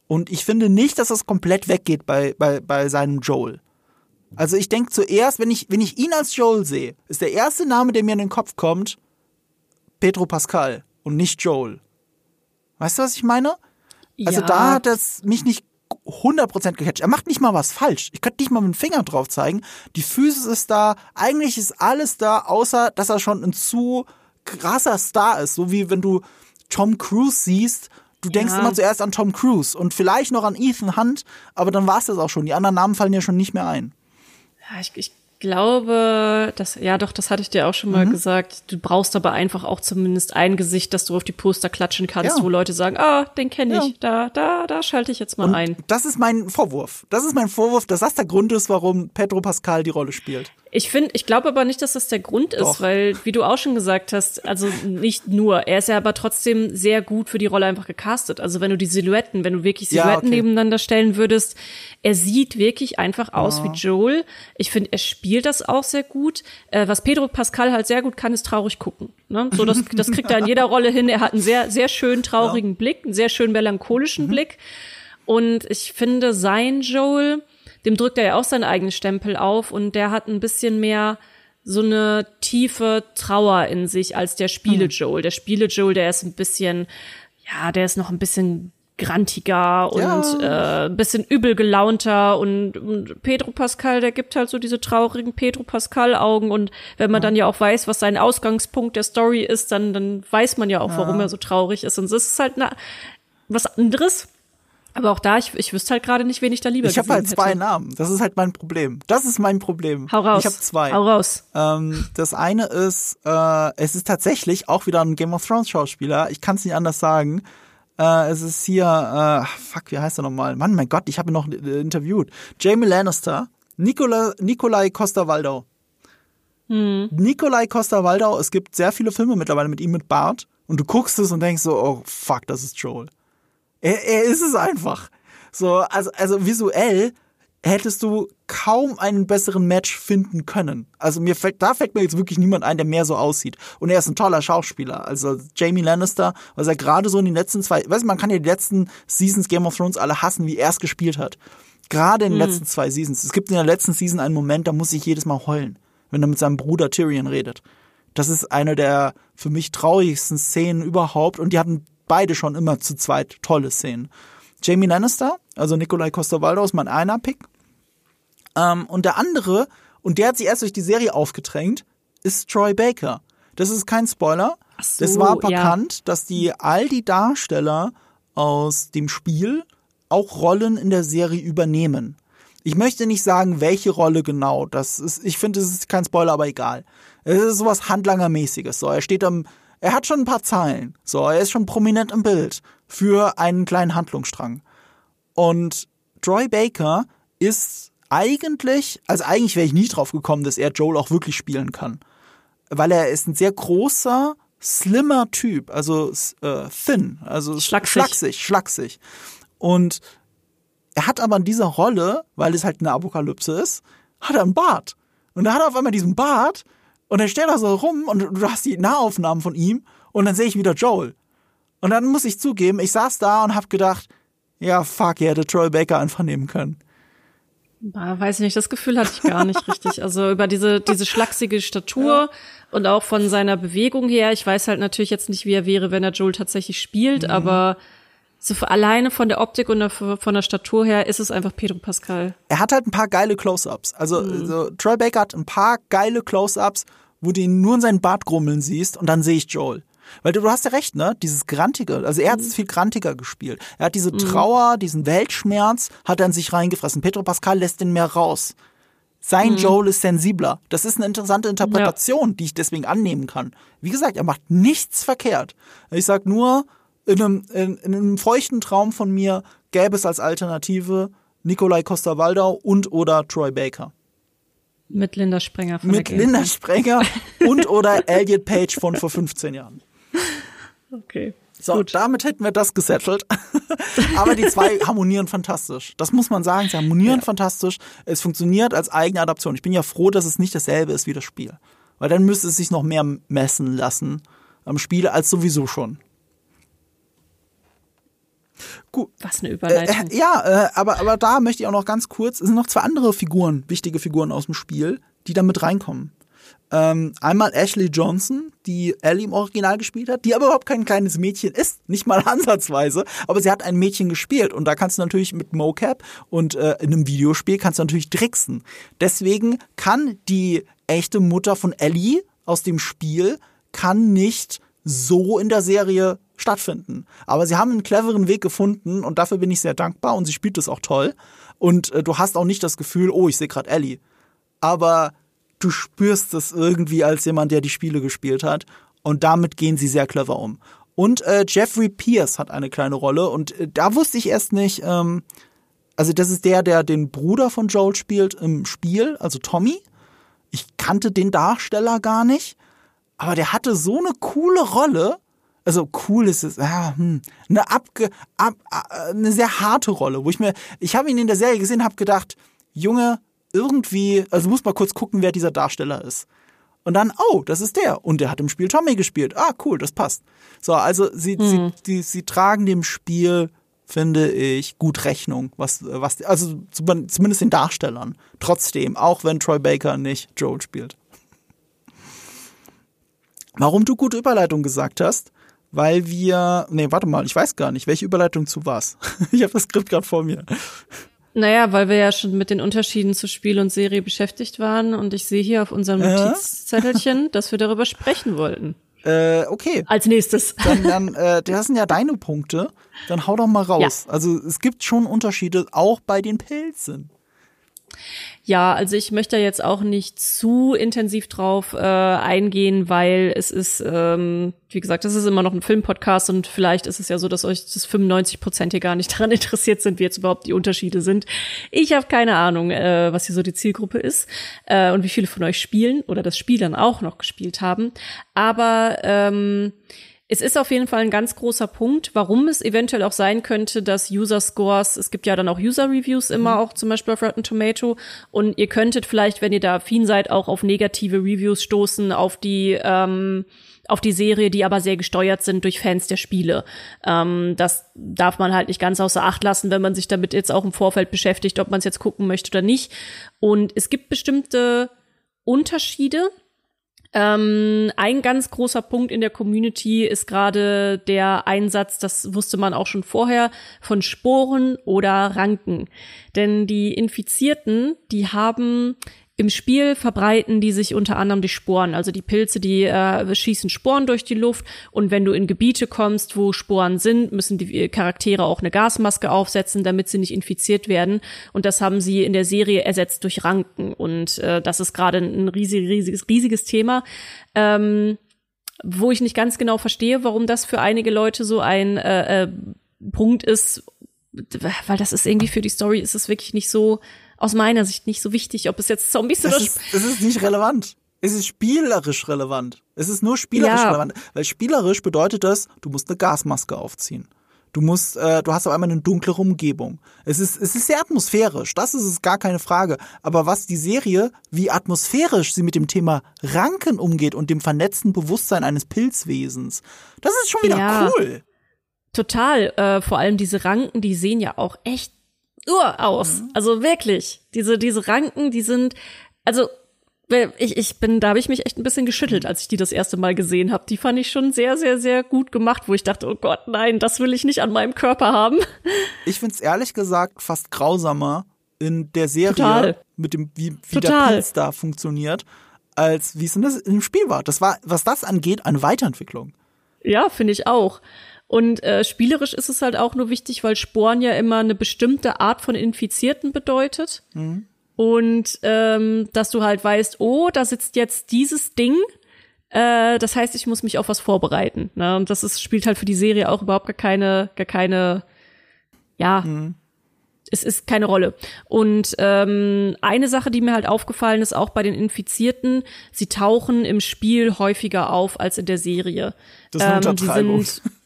Und ich finde nicht, dass das komplett weggeht bei, bei, bei seinem Joel. Also ich denke zuerst, wenn ich, wenn ich ihn als Joel sehe, ist der erste Name, der mir in den Kopf kommt, Pedro Pascal und nicht Joel. Weißt du, was ich meine? Also Ja. da hat das mich nicht 100% gecatcht. Er macht nicht mal was falsch. Ich könnte nicht mal mit dem Finger drauf zeigen. Die Physis ist da. Eigentlich ist alles da, außer dass er schon ein zu krasser Star ist. So wie wenn du Tom Cruise siehst. Du denkst Ja. immer zuerst an Tom Cruise und vielleicht noch an Ethan Hunt, aber dann war es das auch schon. Die anderen Namen fallen dir schon nicht mehr ein. Ja, ich, ich glaube, das, ja doch, das hatte ich dir auch schon mal Mhm. gesagt. Du brauchst aber einfach auch zumindest ein Gesicht, das du auf die Poster klatschen kannst, Ja. wo Leute sagen, ah, den kenne ich, Ja. da, da, da schalte ich jetzt mal Und ein. das ist mein Vorwurf. Das ist mein Vorwurf, dass das der Grund ist, warum Pedro Pascal die Rolle spielt. Ich finde, ich glaube aber nicht, dass das der Grund ist, Doch. weil, wie du auch schon gesagt hast, also nicht nur, er ist ja aber trotzdem sehr gut für die Rolle einfach gecastet. Also wenn du die Silhouetten, wenn du wirklich Ja, Silhouetten okay. nebeneinander stellen würdest, er sieht wirklich einfach aus Ah. wie Joel. Ich finde, er spielt das auch sehr gut. Äh, was Pedro Pascal halt sehr gut kann, ist traurig gucken. Ne? So, das, das kriegt er in jeder Rolle hin. Er hat einen sehr, sehr schön traurigen Blick, einen sehr schön melancholischen Mhm. Blick. Und ich finde, sein Joel, dem drückt er ja auch seinen eigenen Stempel auf und der hat ein bisschen mehr so eine tiefe Trauer in sich als der Spiele-Joel. Der Spiele-Joel, der ist ein bisschen, ja, der ist noch ein bisschen grantiger und äh, ein bisschen übel gelaunter und, und Pedro Pascal, der gibt halt so diese traurigen Pedro Pascal Augen und wenn man dann ja auch weiß, was sein Ausgangspunkt der Story ist, dann dann weiß man ja auch, warum er so traurig ist und es ist halt na, was anderes. Aber auch da, ich, ich wüsste halt gerade nicht, wen ich da lieber Ich habe halt zwei hätte. Namen. Das ist halt mein Problem. Das ist mein Problem. Hau raus. Ich habe zwei. Hau raus. Ähm, das eine ist, äh, es ist tatsächlich auch wieder ein Game of Thrones Schauspieler. Ich kann es nicht anders sagen. Äh, es ist hier, äh, fuck, wie heißt er nochmal? Mann, mein Gott, ich habe ihn noch äh, interviewt. Jamie Lannister, Nicola, Nikolai Costa-Waldau. Hm. Nikolai Costa-Waldau, es gibt sehr viele Filme mittlerweile mit ihm mit Bart und du guckst es und denkst so, oh fuck, das ist Joel. Er, er ist es einfach. So, also, also visuell hättest du kaum einen besseren Match finden können. Also mir fällt, da fällt mir jetzt wirklich niemand ein, der mehr so aussieht. Und er ist ein toller Schauspieler. Also Jamie Lannister, was er gerade so in den letzten zwei, weißt du, man kann ja die letzten Seasons Game of Thrones alle hassen, wie er es gespielt hat. Gerade in den hm. letzten zwei Seasons. Es gibt in der letzten Season einen Moment, da muss ich jedes Mal heulen, wenn er mit seinem Bruder Tyrion redet. Das ist eine der für mich traurigsten Szenen überhaupt und die hatten beide schon immer zu zweit tolle Szenen. Jamie Lannister, also Nikolai Costa-Waldau ist mein einer Pick. Ähm, und der andere, und der hat sich erst durch die Serie aufgedrängt, ist Troy Baker. Das ist kein Spoiler. So, das war bekannt, ja. dass die all die Darsteller aus dem Spiel auch Rollen in der Serie übernehmen. Ich möchte nicht sagen, welche Rolle genau. Das ist, ich finde, es ist kein Spoiler, aber egal. Es ist sowas Handlangermäßiges. So, er steht am, er hat schon ein paar Zeilen. So, er ist schon prominent im Bild für einen kleinen Handlungsstrang. Und Troy Baker ist eigentlich, also eigentlich wäre ich nie drauf gekommen, dass er Joel auch wirklich spielen kann. Weil er ist ein sehr großer, slimmer Typ, also äh, thin, also schlaksig. schlaksig, schlaksig. Und er hat aber in dieser Rolle, weil es halt eine Apokalypse ist, hat er einen Bart. Und da hat er auf einmal diesen Bart und dann steht er so rum und du hast die Nahaufnahmen von ihm und dann sehe ich wieder Joel. Und dann muss ich zugeben, ich saß da und hab gedacht, ja, fuck, er hätte Troy Baker einfach nehmen können. Ah, weiß ich nicht, das Gefühl hatte ich gar nicht richtig. Also über diese, diese schlachsige Statur ja. und auch von seiner Bewegung her. Ich weiß halt natürlich jetzt nicht, wie er wäre, wenn er Joel tatsächlich spielt, mhm. aber so alleine von der Optik und von der Statur her ist es einfach Pedro Pascal. Er hat halt ein paar geile Close-Ups. Also, mhm. also Troy Baker hat ein paar geile Close-Ups, wo du ihn nur in seinen Bart grummeln siehst und dann sehe ich Joel. Weil du, du hast ja recht, ne? Dieses Grantige. Also er hat es mhm. viel grantiger gespielt. Er hat diese mhm. Trauer, diesen Weltschmerz, hat er in sich reingefressen. Pedro Pascal lässt den mehr raus. Sein mhm. Joel ist sensibler. Das ist eine interessante Interpretation, ja. die ich deswegen annehmen kann. Wie gesagt, er macht nichts verkehrt. Ich sag nur, in einem, in, in einem feuchten Traum von mir gäbe es als Alternative Nikolai Costa-Waldau und oder Troy Baker. Mit Linda Sprenger von Mit Linda Sprenger und oder Elliot Page von vor 15 Jahren. Okay. So, Gut. damit hätten wir das gesettelt. Aber die zwei harmonieren fantastisch. Das muss man sagen, sie harmonieren ja. fantastisch. Es funktioniert als eigene Adaption. Ich bin ja froh, dass es nicht dasselbe ist wie das Spiel. Weil dann müsste es sich noch mehr messen lassen am Spiel als sowieso schon. Gut. Was eine Überleitung. Äh, ja, äh, aber, aber da möchte ich auch noch ganz kurz, es sind noch zwei andere Figuren, wichtige Figuren aus dem Spiel, die da mit reinkommen. Ähm, einmal Ashley Johnson, die Ellie im Original gespielt hat, die aber überhaupt kein kleines Mädchen ist, nicht mal ansatzweise, aber sie hat ein Mädchen gespielt und da kannst du natürlich mit Mocap und äh, in einem Videospiel kannst du natürlich tricksen. Deswegen kann die echte Mutter von Ellie aus dem Spiel kann nicht so in der Serie stattfinden. Aber sie haben einen cleveren Weg gefunden und dafür bin ich sehr dankbar und sie spielt es auch toll. Und äh, du hast auch nicht das Gefühl, oh, ich sehe gerade Ellie. Aber du spürst es irgendwie als jemand, der die Spiele gespielt hat. Und damit gehen sie sehr clever um. Und äh, Jeffrey Pierce hat eine kleine Rolle und äh, da wusste ich erst nicht, ähm, also das ist der, der den Bruder von Joel spielt im Spiel, also Tommy. Ich kannte den Darsteller gar nicht, aber der hatte so eine coole Rolle. Also cool ist es, ja, hm, eine abge, ab, eine sehr harte Rolle, wo ich mir, ich habe ihn in der Serie gesehen, habe gedacht, Junge, irgendwie, also muss mal kurz gucken, wer dieser Darsteller ist. Und dann, oh, das ist der. Und der hat im Spiel Tommy gespielt. Ah, cool, das passt. So, also sie, mhm. sie, die, sie tragen dem Spiel, finde ich, gut Rechnung, was, was, also zumindest den Darstellern. Trotzdem, auch wenn Troy Baker nicht Joel spielt. Warum du gute Überleitung gesagt hast, weil wir, nee, warte mal, ich weiß gar nicht, welche Überleitung zu was. ich habe das Skript gerade vor mir. Naja, weil wir ja schon mit den Unterschieden zu Spiel und Serie beschäftigt waren und ich sehe hier auf unserem Notizzettelchen, dass wir darüber sprechen wollten. Äh, okay. Als nächstes. Dann, dann äh, das sind ja deine Punkte. Dann hau doch mal raus. Ja. Also es gibt schon Unterschiede, auch bei den Pilzen. Ja, also ich möchte jetzt auch nicht zu intensiv drauf äh, eingehen, weil es ist, ähm, wie gesagt, das ist immer noch ein Filmpodcast und vielleicht ist es ja so, dass euch das 95 Prozent hier gar nicht daran interessiert sind, wie jetzt überhaupt die Unterschiede sind. Ich habe keine Ahnung, äh, was hier so die Zielgruppe ist äh, und wie viele von euch spielen oder das Spiel dann auch noch gespielt haben. Aber ähm, es ist auf jeden Fall ein ganz großer Punkt, warum es eventuell auch sein könnte, dass User Scores, es gibt ja dann auch User Reviews immer, mhm. auch zum Beispiel auf Rotten Tomato, und ihr könntet vielleicht, wenn ihr da affin seid, auch auf negative Reviews stoßen, auf die, ähm, auf die Serie, die aber sehr gesteuert sind durch Fans der Spiele. Ähm, das darf man halt nicht ganz außer Acht lassen, wenn man sich damit jetzt auch im Vorfeld beschäftigt, ob man es jetzt gucken möchte oder nicht. Und es gibt bestimmte Unterschiede ähm, ein ganz großer Punkt in der Community ist gerade der Einsatz, das wusste man auch schon vorher, von Sporen oder Ranken. Denn die Infizierten, die haben im Spiel verbreiten die sich unter anderem die Sporen. Also die Pilze, die äh, schießen Sporen durch die Luft. Und wenn du in Gebiete kommst, wo Sporen sind, müssen die Charaktere auch eine Gasmaske aufsetzen, damit sie nicht infiziert werden. Und das haben sie in der Serie ersetzt durch Ranken. Und äh, das ist gerade ein riesig, riesiges, riesiges Thema. Ähm, wo ich nicht ganz genau verstehe, warum das für einige Leute so ein äh, äh, Punkt ist, weil das ist irgendwie für die Story ist es wirklich nicht so aus meiner Sicht nicht so wichtig, ob es jetzt Zombies oder. Es ist, es ist nicht relevant. Es ist spielerisch relevant. Es ist nur spielerisch ja. relevant. Weil spielerisch bedeutet das, du musst eine Gasmaske aufziehen. Du musst, äh, du hast auf einmal eine dunklere Umgebung. Es ist, es ist sehr atmosphärisch. Das ist es gar keine Frage. Aber was die Serie, wie atmosphärisch sie mit dem Thema Ranken umgeht und dem vernetzten Bewusstsein eines Pilzwesens, das ist schon wieder ja, cool. Total. Äh, vor allem diese Ranken, die sehen ja auch echt Uhr aus. Mhm. Also wirklich. Diese, diese Ranken, die sind, also ich, ich bin, da habe ich mich echt ein bisschen geschüttelt, als ich die das erste Mal gesehen habe. Die fand ich schon sehr, sehr, sehr gut gemacht, wo ich dachte, oh Gott, nein, das will ich nicht an meinem Körper haben. Ich find's ehrlich gesagt fast grausamer in der Serie Total. mit dem, wie, wie der Pilz da funktioniert, als wie es in, das, in dem Spiel war. Das war, was das angeht, eine Weiterentwicklung. Ja, finde ich auch. Und äh, spielerisch ist es halt auch nur wichtig, weil Sporen ja immer eine bestimmte Art von Infizierten bedeutet. Mhm. Und ähm, dass du halt weißt, oh, da sitzt jetzt dieses Ding. Äh, das heißt, ich muss mich auf was vorbereiten. Ne? Und das ist, spielt halt für die Serie auch überhaupt gar keine, gar keine, ja, mhm es ist keine Rolle. Und ähm, eine Sache, die mir halt aufgefallen ist, auch bei den Infizierten, sie tauchen im Spiel häufiger auf als in der Serie. Das ist eine ähm, Untertreibung. Sind,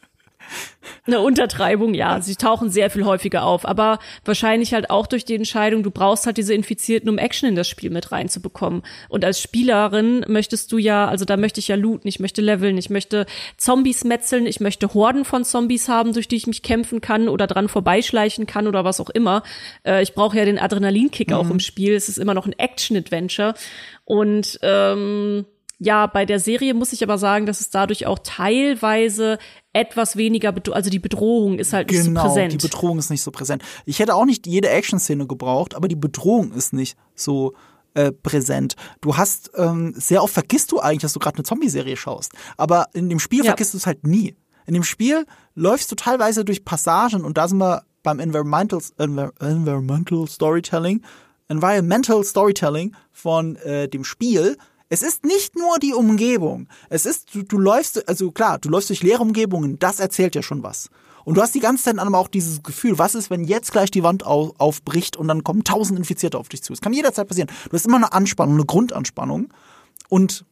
eine Untertreibung, ja. Sie tauchen sehr viel häufiger auf, aber wahrscheinlich halt auch durch die Entscheidung, du brauchst halt diese Infizierten, um Action in das Spiel mit reinzubekommen. Und als Spielerin möchtest du ja, also da möchte ich ja looten, ich möchte leveln, ich möchte Zombies metzeln, ich möchte Horden von Zombies haben, durch die ich mich kämpfen kann oder dran vorbeischleichen kann oder was auch immer. Äh, ich brauche ja den Adrenalinkick mhm. auch im Spiel. Es ist immer noch ein Action-Adventure. Und ähm, ja, bei der Serie muss ich aber sagen, dass es dadurch auch teilweise etwas weniger, also die Bedrohung ist halt nicht genau, so präsent. die Bedrohung ist nicht so präsent. Ich hätte auch nicht jede Action-Szene gebraucht, aber die Bedrohung ist nicht so äh, präsent. Du hast, ähm, sehr oft vergisst du eigentlich, dass du gerade eine Zombie-Serie schaust. Aber in dem Spiel ja. vergisst du es halt nie. In dem Spiel läufst du teilweise durch Passagen und da sind wir beim Environmental, Environmental Storytelling, Environmental Storytelling von äh, dem Spiel es ist nicht nur die Umgebung. Es ist, du, du läufst, also klar, du läufst durch leere Umgebungen, das erzählt ja schon was. Und du hast die ganze Zeit aber auch dieses Gefühl, was ist, wenn jetzt gleich die Wand auf, aufbricht und dann kommen tausend Infizierte auf dich zu. Es kann jederzeit passieren. Du hast immer eine Anspannung, eine Grundanspannung. Und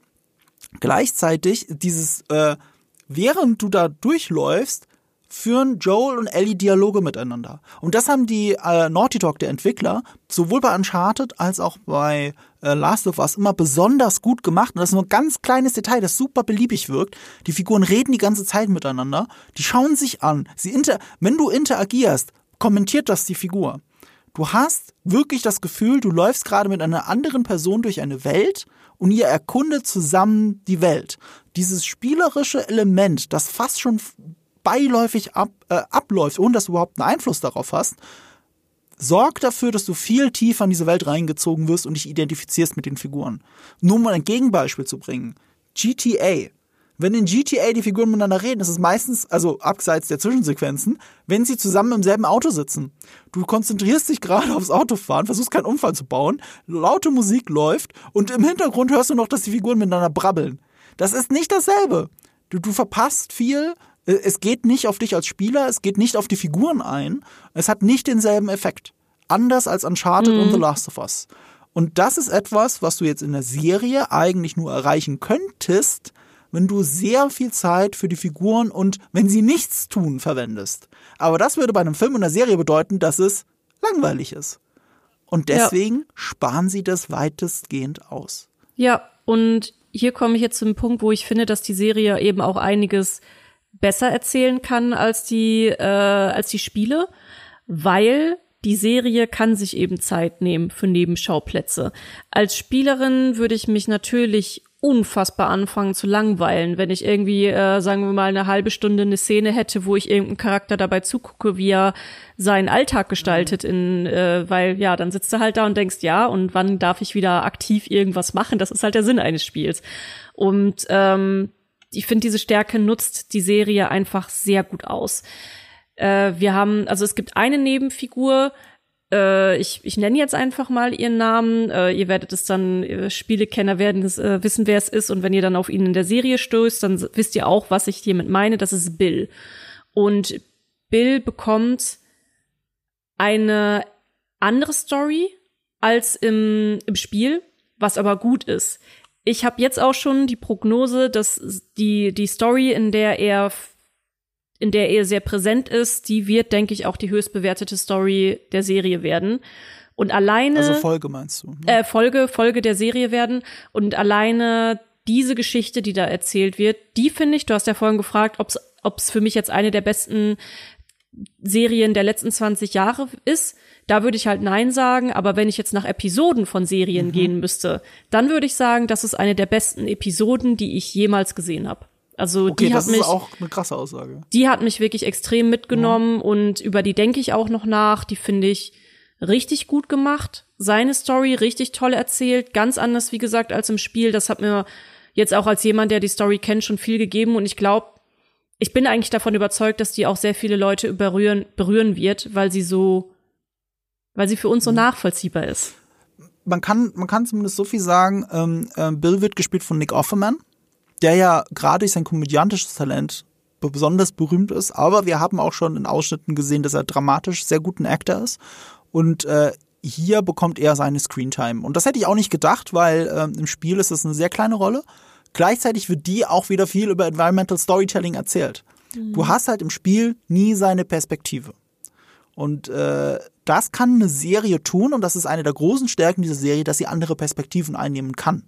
gleichzeitig dieses, äh, während du da durchläufst, führen Joel und Ellie Dialoge miteinander. Und das haben die äh, Naughty Dog, der Entwickler, sowohl bei Uncharted als auch bei äh, Last of Us immer besonders gut gemacht. Und das ist nur ein ganz kleines Detail, das super beliebig wirkt. Die Figuren reden die ganze Zeit miteinander. Die schauen sich an. Sie inter Wenn du interagierst, kommentiert das die Figur. Du hast wirklich das Gefühl, du läufst gerade mit einer anderen Person durch eine Welt und ihr erkundet zusammen die Welt. Dieses spielerische Element, das fast schon beiläufig ab, äh, abläuft, ohne dass du überhaupt einen Einfluss darauf hast, sorgt dafür, dass du viel tiefer in diese Welt reingezogen wirst und dich identifizierst mit den Figuren. Nur um ein Gegenbeispiel zu bringen. GTA. Wenn in GTA die Figuren miteinander reden, ist es meistens, also abseits der Zwischensequenzen, wenn sie zusammen im selben Auto sitzen. Du konzentrierst dich gerade aufs Autofahren, versuchst keinen Unfall zu bauen, laute Musik läuft und im Hintergrund hörst du noch, dass die Figuren miteinander brabbeln. Das ist nicht dasselbe. Du, du verpasst viel, es geht nicht auf dich als Spieler, es geht nicht auf die Figuren ein, es hat nicht denselben Effekt. Anders als Uncharted mhm. und The Last of Us. Und das ist etwas, was du jetzt in der Serie eigentlich nur erreichen könntest, wenn du sehr viel Zeit für die Figuren und wenn sie nichts tun verwendest. Aber das würde bei einem Film und einer Serie bedeuten, dass es langweilig ist. Und deswegen ja. sparen sie das weitestgehend aus. Ja, und hier komme ich jetzt zum Punkt, wo ich finde, dass die Serie eben auch einiges besser erzählen kann als die, äh, als die Spiele, weil die Serie kann sich eben Zeit nehmen für Nebenschauplätze. Als Spielerin würde ich mich natürlich unfassbar anfangen zu langweilen, wenn ich irgendwie, äh, sagen wir mal, eine halbe Stunde eine Szene hätte, wo ich irgendeinem Charakter dabei zugucke, wie er seinen Alltag gestaltet, in, äh, weil ja, dann sitzt du halt da und denkst, ja, und wann darf ich wieder aktiv irgendwas machen? Das ist halt der Sinn eines Spiels. Und ähm, ich finde, diese Stärke nutzt die Serie einfach sehr gut aus. Äh, wir haben, also es gibt eine Nebenfigur, äh, ich, ich nenne jetzt einfach mal ihren Namen. Äh, ihr werdet es dann, äh, Spielekenner werden es, äh, wissen, wer es ist. Und wenn ihr dann auf ihn in der Serie stößt, dann wisst ihr auch, was ich hiermit meine. Das ist Bill. Und Bill bekommt eine andere Story als im, im Spiel, was aber gut ist. Ich habe jetzt auch schon die Prognose, dass die, die Story, in der er in der er sehr präsent ist, die wird, denke ich, auch die höchst bewertete Story der Serie werden. Und alleine. Also Folge meinst du? Ne? Äh, Folge, Folge der Serie werden. Und alleine diese Geschichte, die da erzählt wird, die finde ich, du hast ja vorhin gefragt, ob es für mich jetzt eine der besten Serien der letzten 20 Jahre ist. Da würde ich halt Nein sagen, aber wenn ich jetzt nach Episoden von Serien mhm. gehen müsste, dann würde ich sagen, das ist eine der besten Episoden, die ich jemals gesehen habe. Also okay, die hat mich auch eine krasse Aussage. Die hat mich wirklich extrem mitgenommen ja. und über die denke ich auch noch nach. Die finde ich richtig gut gemacht. Seine Story richtig toll erzählt, ganz anders wie gesagt als im Spiel. Das hat mir jetzt auch als jemand, der die Story kennt, schon viel gegeben und ich glaube, ich bin eigentlich davon überzeugt, dass die auch sehr viele Leute berühren, berühren wird, weil sie so, weil sie für uns so mhm. nachvollziehbar ist. Man kann, man kann zumindest so viel sagen. Ähm, äh, Bill wird gespielt von Nick Offerman der ja gerade durch sein komödiantisches Talent besonders berühmt ist, aber wir haben auch schon in Ausschnitten gesehen, dass er dramatisch sehr guten Actor ist und äh, hier bekommt er seine Screentime. Und das hätte ich auch nicht gedacht, weil äh, im Spiel ist das eine sehr kleine Rolle. Gleichzeitig wird die auch wieder viel über Environmental Storytelling erzählt. Mhm. Du hast halt im Spiel nie seine Perspektive. Und äh, das kann eine Serie tun und das ist eine der großen Stärken dieser Serie, dass sie andere Perspektiven einnehmen kann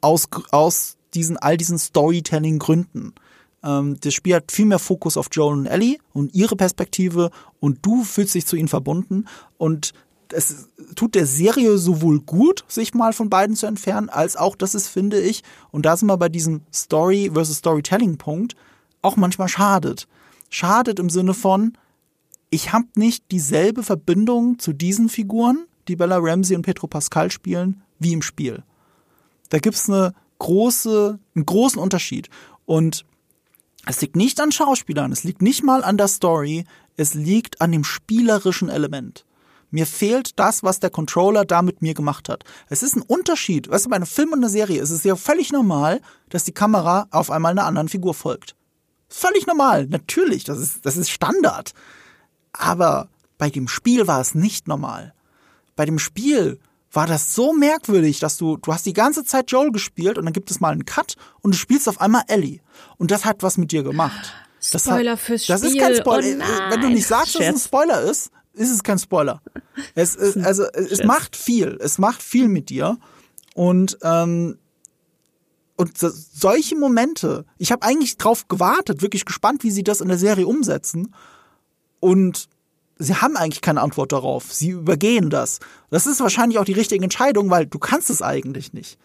aus, aus diesen, all diesen Storytelling-Gründen. Ähm, das Spiel hat viel mehr Fokus auf Joel und Ellie und ihre Perspektive und du fühlst dich zu ihnen verbunden und es tut der Serie sowohl gut, sich mal von beiden zu entfernen, als auch, dass es, finde ich, und da sind wir bei diesem Story versus Storytelling-Punkt, auch manchmal schadet. Schadet im Sinne von, ich habe nicht dieselbe Verbindung zu diesen Figuren, die Bella Ramsey und Petro Pascal spielen, wie im Spiel. Da gibt's eine große, einen großen Unterschied. Und es liegt nicht an Schauspielern, es liegt nicht mal an der Story, es liegt an dem spielerischen Element. Mir fehlt das, was der Controller da mit mir gemacht hat. Es ist ein Unterschied. Weißt du, bei einem Film und einer Serie ist es ja völlig normal, dass die Kamera auf einmal einer anderen Figur folgt. Völlig normal. Natürlich. Das ist, das ist Standard. Aber bei dem Spiel war es nicht normal. Bei dem Spiel war das so merkwürdig, dass du, du hast die ganze Zeit Joel gespielt und dann gibt es mal einen Cut und du spielst auf einmal Ellie. Und das hat was mit dir gemacht. Das Spoiler hat, fürs das Spiel. Das ist kein Spoiler. Oh Wenn du nicht sagst, dass es ein Spoiler ist, ist es kein Spoiler. Es, es also es macht viel. Es macht viel mit dir. Und ähm, und solche Momente, ich habe eigentlich drauf gewartet, wirklich gespannt, wie sie das in der Serie umsetzen. Und sie haben eigentlich keine Antwort darauf. Sie übergehen das. Das ist wahrscheinlich auch die richtige Entscheidung, weil du kannst es eigentlich nicht.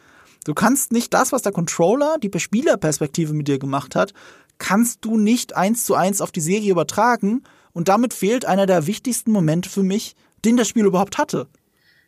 Du kannst nicht das, was der Controller, die Spielerperspektive mit dir gemacht hat, kannst du nicht eins zu eins auf die Serie übertragen. Und damit fehlt einer der wichtigsten Momente für mich, den das Spiel überhaupt hatte.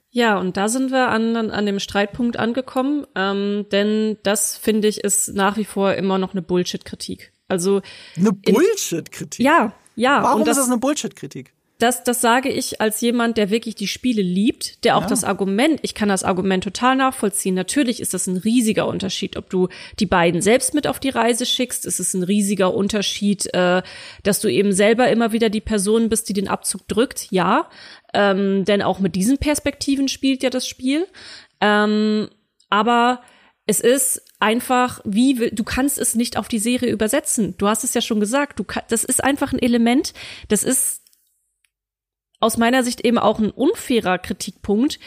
Ja, und da sind wir an, an dem Streitpunkt angekommen, ähm, denn das finde ich ist nach wie vor immer noch eine Bullshit-Kritik. Also eine Bullshit-Kritik. Ja, ja. Warum das, ist das eine Bullshit-Kritik? Das, das sage ich als jemand, der wirklich die Spiele liebt, der auch ja. das Argument, ich kann das Argument total nachvollziehen. Natürlich ist das ein riesiger Unterschied, ob du die beiden selbst mit auf die Reise schickst. Es ist ein riesiger Unterschied, äh, dass du eben selber immer wieder die Person bist, die den Abzug drückt. Ja, ähm, denn auch mit diesen Perspektiven spielt ja das Spiel. Ähm, aber es ist einfach, wie du kannst es nicht auf die Serie übersetzen. Du hast es ja schon gesagt. Du das ist einfach ein Element. Das ist aus meiner Sicht eben auch ein unfairer Kritikpunkt,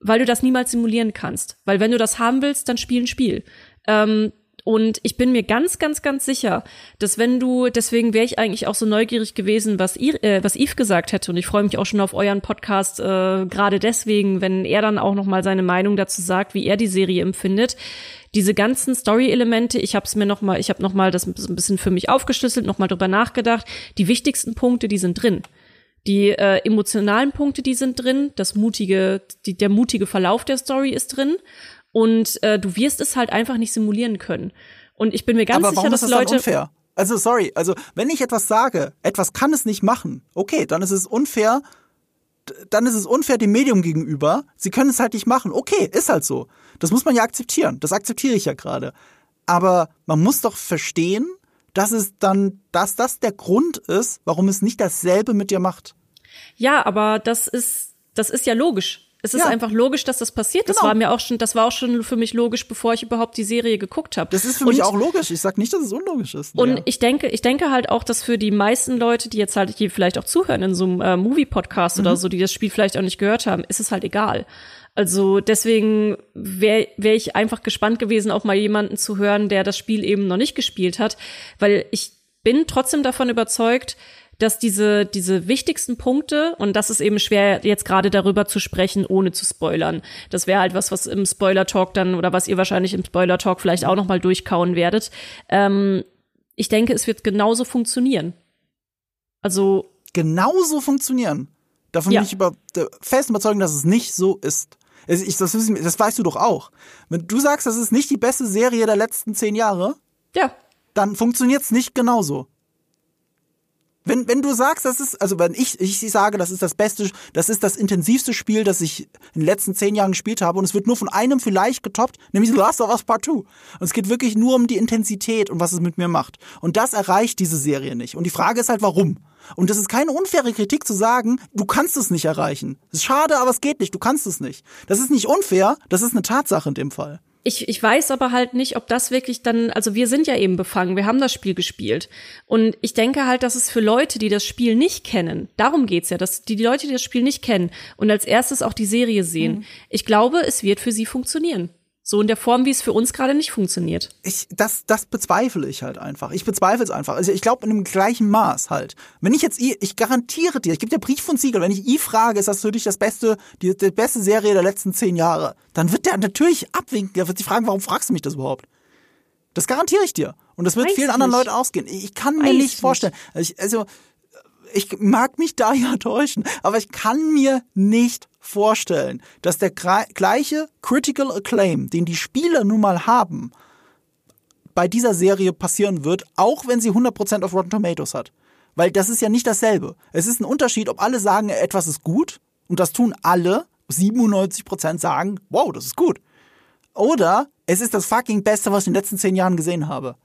weil du das niemals simulieren kannst. Weil wenn du das haben willst, dann spiel ein Spiel. Ähm, und ich bin mir ganz, ganz, ganz sicher, dass wenn du, deswegen wäre ich eigentlich auch so neugierig gewesen, was, ihr, äh, was Yves gesagt hätte. Und ich freue mich auch schon auf euren Podcast, äh, gerade deswegen, wenn er dann auch noch mal seine Meinung dazu sagt, wie er die Serie empfindet. Diese ganzen Story-Elemente, ich habe es mir noch mal, ich habe noch mal das ein bisschen für mich aufgeschlüsselt, noch mal drüber nachgedacht. Die wichtigsten Punkte, die sind drin. Die äh, emotionalen Punkte, die sind drin, das mutige, die, der mutige Verlauf der Story ist drin und äh, du wirst es halt einfach nicht simulieren können. Und ich bin mir ganz Aber sicher, dass das Leute unfair? Also sorry, also wenn ich etwas sage, etwas kann es nicht machen, okay, dann ist es unfair, dann ist es unfair dem Medium gegenüber. Sie können es halt nicht machen. Okay, ist halt so. Das muss man ja akzeptieren. Das akzeptiere ich ja gerade. Aber man muss doch verstehen, dass es dann, dass das der Grund ist, warum es nicht dasselbe mit dir macht. Ja, aber das ist, das ist ja logisch. Es ist ja. einfach logisch, dass das passiert. Genau. Das war mir auch schon, das war auch schon für mich logisch, bevor ich überhaupt die Serie geguckt habe. Das ist für und, mich auch logisch. Ich sag nicht, dass es unlogisch ist. Und ja. ich denke, ich denke halt auch, dass für die meisten Leute, die jetzt halt hier vielleicht auch zuhören in so einem äh, Movie-Podcast mhm. oder so, die das Spiel vielleicht auch nicht gehört haben, ist es halt egal. Also deswegen wäre wär ich einfach gespannt gewesen, auch mal jemanden zu hören, der das Spiel eben noch nicht gespielt hat, weil ich bin trotzdem davon überzeugt, dass diese, diese wichtigsten Punkte, und das ist eben schwer, jetzt gerade darüber zu sprechen, ohne zu spoilern. Das wäre halt was, was im Spoiler-Talk dann, oder was ihr wahrscheinlich im Spoiler-Talk vielleicht auch noch mal durchkauen werdet. Ähm, ich denke, es wird genauso funktionieren. Also. Genauso funktionieren? Davon ja. bin ich über, fest überzeugt, dass es nicht so ist. Ich, das, das weißt du doch auch. Wenn du sagst, das ist nicht die beste Serie der letzten zehn Jahre, ja. dann funktioniert's nicht genauso. Wenn, wenn du sagst, das ist, also wenn ich, ich sage, das ist das beste, das ist das intensivste Spiel, das ich in den letzten zehn Jahren gespielt habe und es wird nur von einem vielleicht getoppt, nämlich The Last of Us Part 2. Und es geht wirklich nur um die Intensität und was es mit mir macht. Und das erreicht diese Serie nicht. Und die Frage ist halt, warum? Und das ist keine unfaire Kritik zu sagen, du kannst es nicht erreichen. Das ist schade, aber es geht nicht, du kannst es nicht. Das ist nicht unfair, das ist eine Tatsache in dem Fall. Ich, ich weiß aber halt nicht, ob das wirklich dann, also wir sind ja eben befangen, wir haben das Spiel gespielt. Und ich denke halt, dass es für Leute, die das Spiel nicht kennen, darum geht's ja, dass die, die Leute, die das Spiel nicht kennen und als erstes auch die Serie sehen, mhm. ich glaube, es wird für sie funktionieren. So in der Form, wie es für uns gerade nicht funktioniert. Ich, das, das bezweifle ich halt einfach. Ich bezweifle es einfach. Also ich glaube in dem gleichen Maß halt. Wenn ich jetzt, ich garantiere dir, ich gebe dir Brief von Siegel, wenn ich I frage, ist das für dich das beste, die, die beste Serie der letzten zehn Jahre, dann wird der natürlich abwinken. Er wird sich fragen, warum fragst du mich das überhaupt? Das garantiere ich dir. Und das wird Weiß vielen nicht. anderen Leuten ausgehen. Ich kann mir Weiß nicht vorstellen. Also, ich, also ich mag mich da ja täuschen, aber ich kann mir nicht vorstellen, dass der gleiche Critical Acclaim, den die Spieler nun mal haben, bei dieser Serie passieren wird, auch wenn sie 100% auf Rotten Tomatoes hat. Weil das ist ja nicht dasselbe. Es ist ein Unterschied, ob alle sagen, etwas ist gut, und das tun alle, 97% sagen, wow, das ist gut. Oder es ist das fucking Beste, was ich in den letzten zehn Jahren gesehen habe.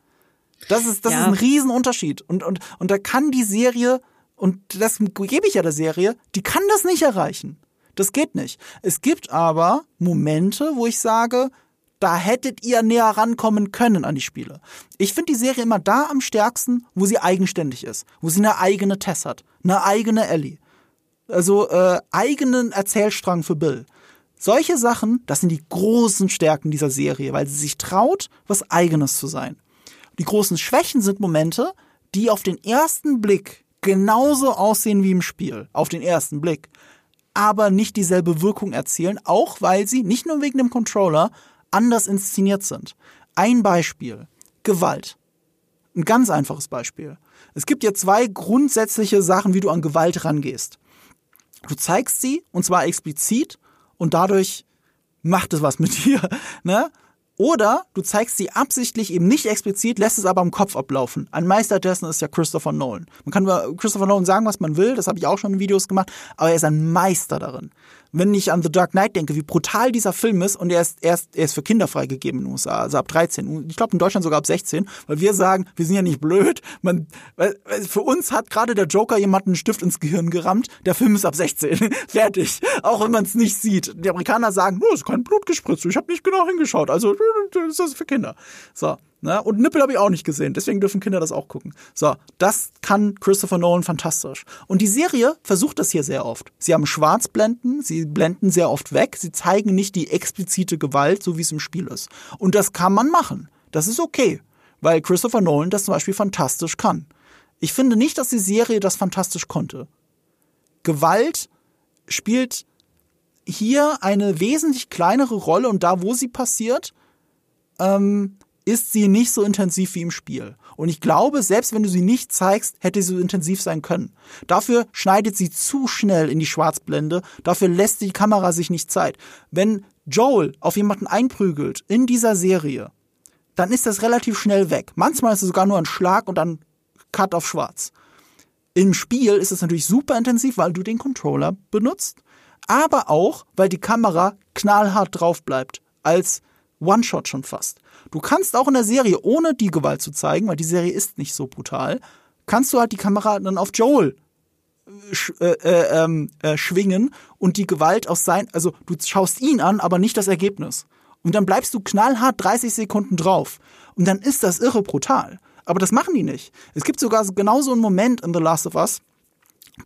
Das ist, das ja. ist ein Riesenunterschied. Und, und, und da kann die Serie und das gebe ich ja der Serie, die kann das nicht erreichen. Das geht nicht. Es gibt aber Momente, wo ich sage, da hättet ihr näher rankommen können an die Spiele. Ich finde die Serie immer da am stärksten, wo sie eigenständig ist, wo sie eine eigene Tess hat, eine eigene Ellie. Also äh, eigenen Erzählstrang für Bill. Solche Sachen, das sind die großen Stärken dieser Serie, weil sie sich traut, was eigenes zu sein. Die großen Schwächen sind Momente, die auf den ersten Blick genauso aussehen wie im Spiel, auf den ersten Blick, aber nicht dieselbe Wirkung erzielen, auch weil sie, nicht nur wegen dem Controller, anders inszeniert sind. Ein Beispiel. Gewalt. Ein ganz einfaches Beispiel. Es gibt ja zwei grundsätzliche Sachen, wie du an Gewalt rangehst. Du zeigst sie, und zwar explizit, und dadurch macht es was mit dir, ne? Oder du zeigst sie absichtlich eben nicht explizit, lässt es aber im Kopf ablaufen. Ein Meister dessen ist ja Christopher Nolan. Man kann über Christopher Nolan sagen, was man will, das habe ich auch schon in Videos gemacht, aber er ist ein Meister darin wenn ich an The Dark Knight denke, wie brutal dieser Film ist und er ist, er ist, er ist für Kinder freigegeben in den USA, also ab 13. Ich glaube in Deutschland sogar ab 16, weil wir sagen, wir sind ja nicht blöd. Man, weil, für uns hat gerade der Joker jemanden einen Stift ins Gehirn gerammt. Der Film ist ab 16. Fertig. Auch wenn man es nicht sieht. Die Amerikaner sagen, oh, ist kein Blut gespritzt. Ich habe nicht genau hingeschaut. Also das ist für Kinder. So. Ne? Und Nippel habe ich auch nicht gesehen, deswegen dürfen Kinder das auch gucken. So, das kann Christopher Nolan fantastisch. Und die Serie versucht das hier sehr oft. Sie haben Schwarzblenden, sie blenden sehr oft weg, sie zeigen nicht die explizite Gewalt, so wie es im Spiel ist. Und das kann man machen. Das ist okay, weil Christopher Nolan das zum Beispiel fantastisch kann. Ich finde nicht, dass die Serie das fantastisch konnte. Gewalt spielt hier eine wesentlich kleinere Rolle und da, wo sie passiert, ähm, ist sie nicht so intensiv wie im Spiel. Und ich glaube, selbst wenn du sie nicht zeigst, hätte sie so intensiv sein können. Dafür schneidet sie zu schnell in die Schwarzblende, dafür lässt die Kamera sich nicht Zeit. Wenn Joel auf jemanden einprügelt in dieser Serie, dann ist das relativ schnell weg. Manchmal ist es sogar nur ein Schlag und dann Cut auf Schwarz. Im Spiel ist es natürlich super intensiv, weil du den Controller benutzt, aber auch, weil die Kamera knallhart drauf bleibt, als One-Shot schon fast. Du kannst auch in der Serie, ohne die Gewalt zu zeigen, weil die Serie ist nicht so brutal, kannst du halt die Kamera dann auf Joel äh, äh, ähm, äh, schwingen und die Gewalt aus sein, also du schaust ihn an, aber nicht das Ergebnis. Und dann bleibst du knallhart 30 Sekunden drauf. Und dann ist das irre brutal. Aber das machen die nicht. Es gibt sogar genauso einen Moment in The Last of Us,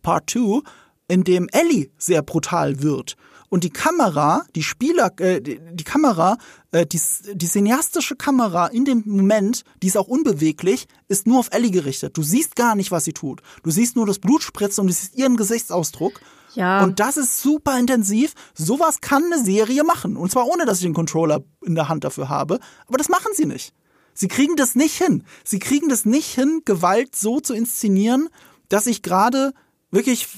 Part 2, in dem Ellie sehr brutal wird und die Kamera, die Spieler, äh, die, die Kamera, äh, die, die cineastische Kamera in dem Moment, die ist auch unbeweglich, ist nur auf Ellie gerichtet. Du siehst gar nicht, was sie tut. Du siehst nur das Blutspritzen und du siehst ihren Gesichtsausdruck. Ja. Und das ist super intensiv. Sowas kann eine Serie machen. Und zwar ohne, dass ich den Controller in der Hand dafür habe. Aber das machen sie nicht. Sie kriegen das nicht hin. Sie kriegen das nicht hin, Gewalt so zu inszenieren, dass ich gerade wirklich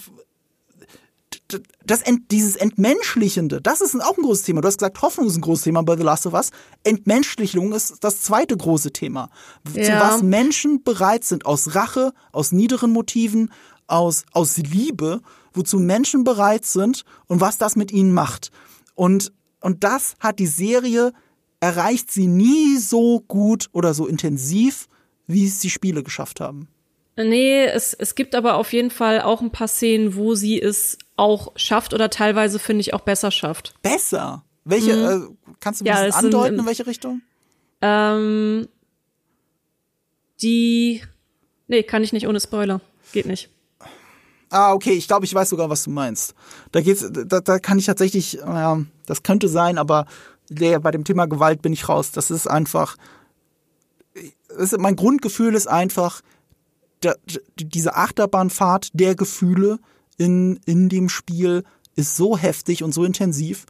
das Ent, dieses Entmenschlichende, das ist auch ein großes Thema. Du hast gesagt, Hoffnung ist ein großes Thema bei The Last of Us. Entmenschlichung ist das zweite große Thema. Ja. Zu was Menschen bereit sind, aus Rache, aus niederen Motiven, aus, aus Liebe, wozu Menschen bereit sind und was das mit ihnen macht. Und, und das hat die Serie, erreicht sie nie so gut oder so intensiv, wie es die Spiele geschafft haben. Nee, es, es gibt aber auf jeden Fall auch ein paar Szenen, wo sie es auch schafft oder teilweise finde ich auch besser schafft. Besser? Welche, mhm. äh, kannst du mir ja, andeuten, in, in welche Richtung? Ähm, die, nee, kann ich nicht ohne Spoiler. Geht nicht. Ah, okay, ich glaube, ich weiß sogar, was du meinst. Da geht's, da, da kann ich tatsächlich, ja, das könnte sein, aber der, bei dem Thema Gewalt bin ich raus. Das ist einfach, das ist, mein Grundgefühl ist einfach, der, diese Achterbahnfahrt der Gefühle in, in dem Spiel ist so heftig und so intensiv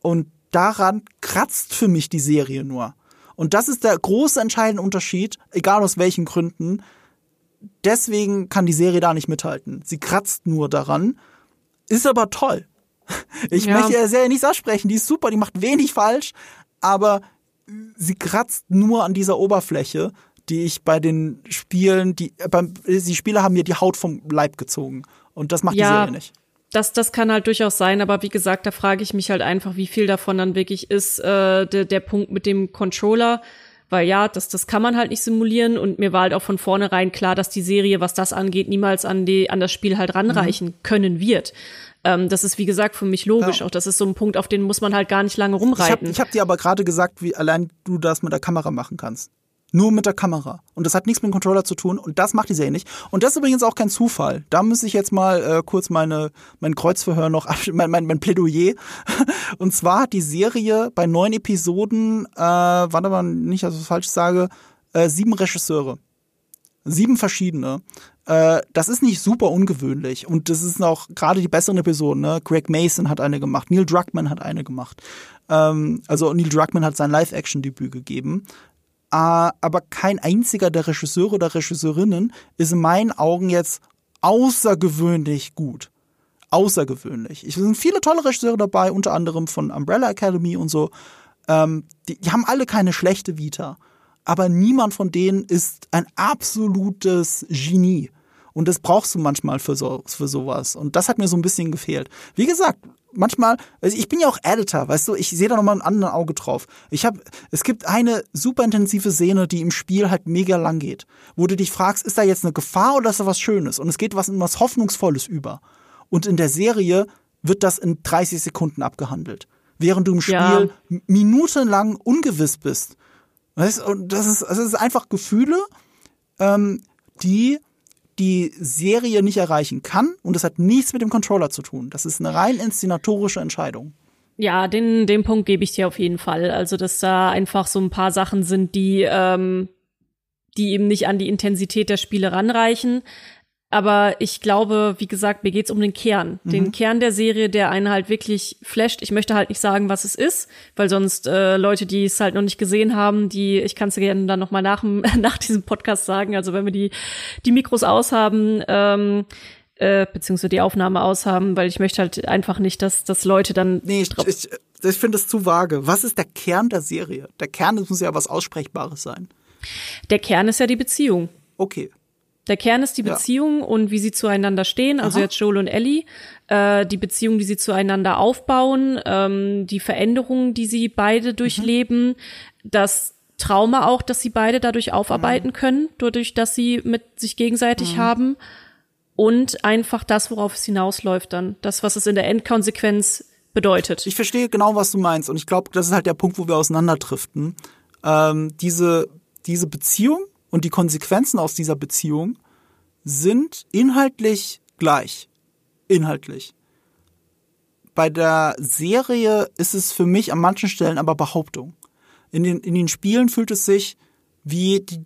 und daran kratzt für mich die Serie nur. Und das ist der große entscheidende Unterschied, egal aus welchen Gründen. Deswegen kann die Serie da nicht mithalten. Sie kratzt nur daran, ist aber toll. Ich ja. möchte der Serie nichts absprechen, die ist super, die macht wenig falsch, aber sie kratzt nur an dieser Oberfläche die ich bei den Spielen, die, beim, die Spieler haben mir die Haut vom Leib gezogen. Und das macht ja, die Serie nicht. Das, das kann halt durchaus sein, aber wie gesagt, da frage ich mich halt einfach, wie viel davon dann wirklich ist äh, der, der Punkt mit dem Controller. Weil ja, das, das kann man halt nicht simulieren und mir war halt auch von vornherein klar, dass die Serie, was das angeht, niemals an, die, an das Spiel halt ranreichen mhm. können wird. Ähm, das ist, wie gesagt, für mich logisch. Ja. Auch das ist so ein Punkt, auf den muss man halt gar nicht lange rumreiten. Ich habe hab dir aber gerade gesagt, wie allein du das mit der Kamera machen kannst. Nur mit der Kamera. Und das hat nichts mit dem Controller zu tun und das macht die Serie nicht. Und das ist übrigens auch kein Zufall. Da muss ich jetzt mal äh, kurz meine, mein Kreuzverhör noch, mein, mein, mein Plädoyer. Und zwar hat die Serie bei neun Episoden, äh, warte mal, nicht, dass ich was falsch sage, äh, sieben Regisseure. Sieben verschiedene. Äh, das ist nicht super ungewöhnlich. Und das ist auch gerade die besseren Episoden. Ne? Greg Mason hat eine gemacht, Neil Druckmann hat eine gemacht. Ähm, also Neil Druckmann hat sein Live-Action-Debüt gegeben. Uh, aber kein einziger der Regisseure oder Regisseurinnen ist in meinen Augen jetzt außergewöhnlich gut. außergewöhnlich. Es sind viele tolle Regisseure dabei, unter anderem von Umbrella Academy und so. Ähm, die, die haben alle keine schlechte Vita. Aber niemand von denen ist ein absolutes Genie. Und das brauchst du manchmal für, so, für sowas. Und das hat mir so ein bisschen gefehlt. Wie gesagt, manchmal, also ich bin ja auch Editor, weißt du, ich sehe da nochmal ein anderes Auge drauf. Ich habe, es gibt eine super intensive Szene, die im Spiel halt mega lang geht, wo du dich fragst, ist da jetzt eine Gefahr oder ist da was Schönes? Und es geht was in was Hoffnungsvolles über. Und in der Serie wird das in 30 Sekunden abgehandelt. Während du im Spiel ja. minutenlang ungewiss bist. Weißt, und das ist, das ist einfach Gefühle, ähm, die die Serie nicht erreichen kann und das hat nichts mit dem Controller zu tun. Das ist eine rein inszenatorische Entscheidung. Ja, den, den Punkt gebe ich dir auf jeden Fall. Also, dass da einfach so ein paar Sachen sind, die, ähm, die eben nicht an die Intensität der Spiele ranreichen. Aber ich glaube, wie gesagt, mir geht's um den Kern. Mhm. Den Kern der Serie, der einen halt wirklich flasht. Ich möchte halt nicht sagen, was es ist, weil sonst äh, Leute, die es halt noch nicht gesehen haben, die, ich kann es gerne dann nochmal nach, nach diesem Podcast sagen, also wenn wir die, die Mikros aushaben, ähm, äh, beziehungsweise die Aufnahme aushaben, weil ich möchte halt einfach nicht, dass, dass Leute dann. Nee, ich, ich, ich finde es zu vage. Was ist der Kern der Serie? Der Kern das muss ja was Aussprechbares sein. Der Kern ist ja die Beziehung. Okay. Der Kern ist die Beziehung ja. und wie sie zueinander stehen, also Aha. jetzt Joel und Ellie, äh, die Beziehung, die sie zueinander aufbauen, ähm, die Veränderungen, die sie beide durchleben, mhm. das Trauma auch, dass sie beide dadurch aufarbeiten mhm. können, dadurch, dass sie mit sich gegenseitig mhm. haben und einfach das, worauf es hinausläuft dann, das, was es in der Endkonsequenz bedeutet. Ich verstehe genau, was du meinst und ich glaube, das ist halt der Punkt, wo wir auseinanderdriften. Ähm, diese, diese Beziehung und die Konsequenzen aus dieser Beziehung sind inhaltlich gleich. Inhaltlich. Bei der Serie ist es für mich an manchen Stellen aber Behauptung. In den, in den Spielen fühlt es sich wie die,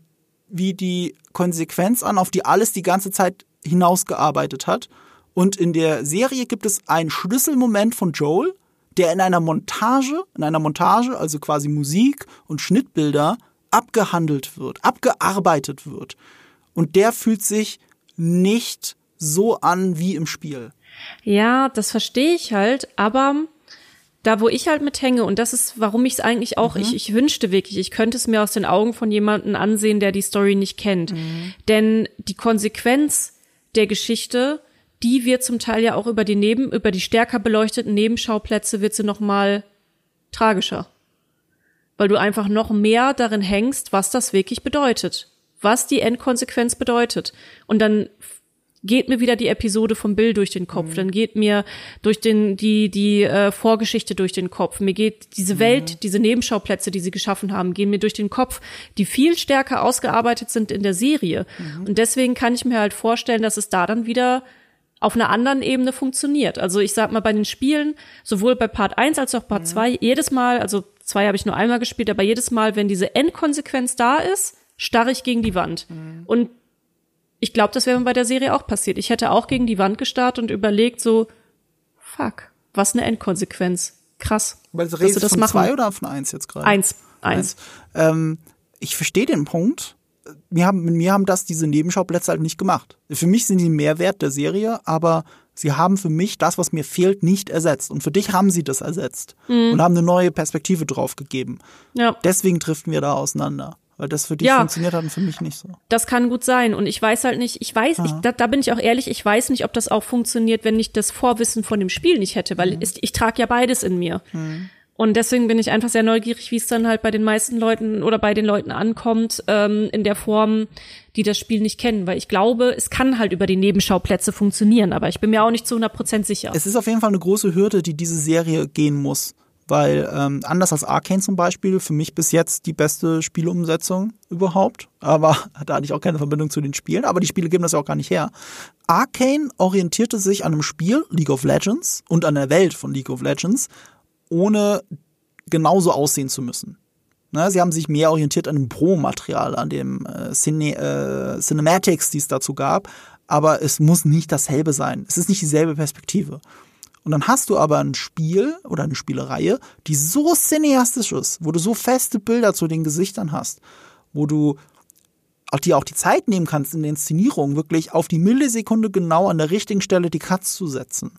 wie die Konsequenz an, auf die alles die ganze Zeit hinausgearbeitet hat. Und in der Serie gibt es einen Schlüsselmoment von Joel, der in einer Montage, in einer Montage, also quasi Musik und Schnittbilder, abgehandelt wird, abgearbeitet wird. Und der fühlt sich nicht so an wie im Spiel. Ja, das verstehe ich halt, aber da, wo ich halt mit hänge, und das ist, warum ich es eigentlich auch, mhm. ich, ich wünschte wirklich, ich könnte es mir aus den Augen von jemandem ansehen, der die Story nicht kennt. Mhm. Denn die Konsequenz der Geschichte, die wird zum Teil ja auch über die Neben, über die stärker beleuchteten Nebenschauplätze wird sie noch mal tragischer weil du einfach noch mehr darin hängst, was das wirklich bedeutet, was die Endkonsequenz bedeutet. Und dann geht mir wieder die Episode vom Bill durch den Kopf, mhm. dann geht mir durch den die die äh, Vorgeschichte durch den Kopf, mir geht diese Welt, mhm. diese Nebenschauplätze, die sie geschaffen haben, gehen mir durch den Kopf, die viel stärker ausgearbeitet sind in der Serie. Mhm. Und deswegen kann ich mir halt vorstellen, dass es da dann wieder auf einer anderen Ebene funktioniert. Also ich sag mal bei den Spielen, sowohl bei Part 1 als auch Part 2, jedes Mal, also Zwei habe ich nur einmal gespielt, aber jedes Mal, wenn diese Endkonsequenz da ist, starre ich gegen die Wand. Mhm. Und ich glaube, das wäre mir bei der Serie auch passiert. Ich hätte auch gegen die Wand gestarrt und überlegt so, fuck, was eine Endkonsequenz. Krass. Weil du redest das von machen. zwei oder von eins jetzt gerade? Eins. Eins. eins. Ähm, ich verstehe den Punkt. Mir haben, mit mir haben das diese Nebenschauplätze halt nicht gemacht. Für mich sind die Mehrwert der Serie, aber Sie haben für mich das, was mir fehlt, nicht ersetzt. Und für dich haben sie das ersetzt mhm. und haben eine neue Perspektive drauf gegeben. Ja. Deswegen driften wir da auseinander. Weil das für dich ja, funktioniert hat und für mich nicht so. Das kann gut sein. Und ich weiß halt nicht, ich weiß, ich, da, da, bin ich auch ehrlich, ich weiß nicht, ob das auch funktioniert, wenn ich das Vorwissen von dem Spiel nicht hätte, weil mhm. ich, ich trage ja beides in mir. Mhm. Und deswegen bin ich einfach sehr neugierig, wie es dann halt bei den meisten Leuten oder bei den Leuten ankommt, ähm, in der Form, die das Spiel nicht kennen. Weil ich glaube, es kann halt über die Nebenschauplätze funktionieren, aber ich bin mir auch nicht zu 100 Prozent sicher. Es ist auf jeden Fall eine große Hürde, die diese Serie gehen muss. Weil ähm, anders als Arcane zum Beispiel, für mich bis jetzt die beste Spieleumsetzung überhaupt. Aber da hatte ich auch keine Verbindung zu den Spielen. Aber die Spiele geben das ja auch gar nicht her. Arcane orientierte sich an einem Spiel, League of Legends, und an der Welt von League of Legends, ohne genauso aussehen zu müssen. Ne, sie haben sich mehr orientiert an dem Pro-Material, an dem äh, Cine, äh, Cinematics, die es dazu gab, aber es muss nicht dasselbe sein. Es ist nicht dieselbe Perspektive. Und dann hast du aber ein Spiel oder eine Spielereihe, die so cineastisch ist, wo du so feste Bilder zu den Gesichtern hast, wo du auch dir auch die Zeit nehmen kannst in der Inszenierung, wirklich auf die Millisekunde genau an der richtigen Stelle die Cuts zu setzen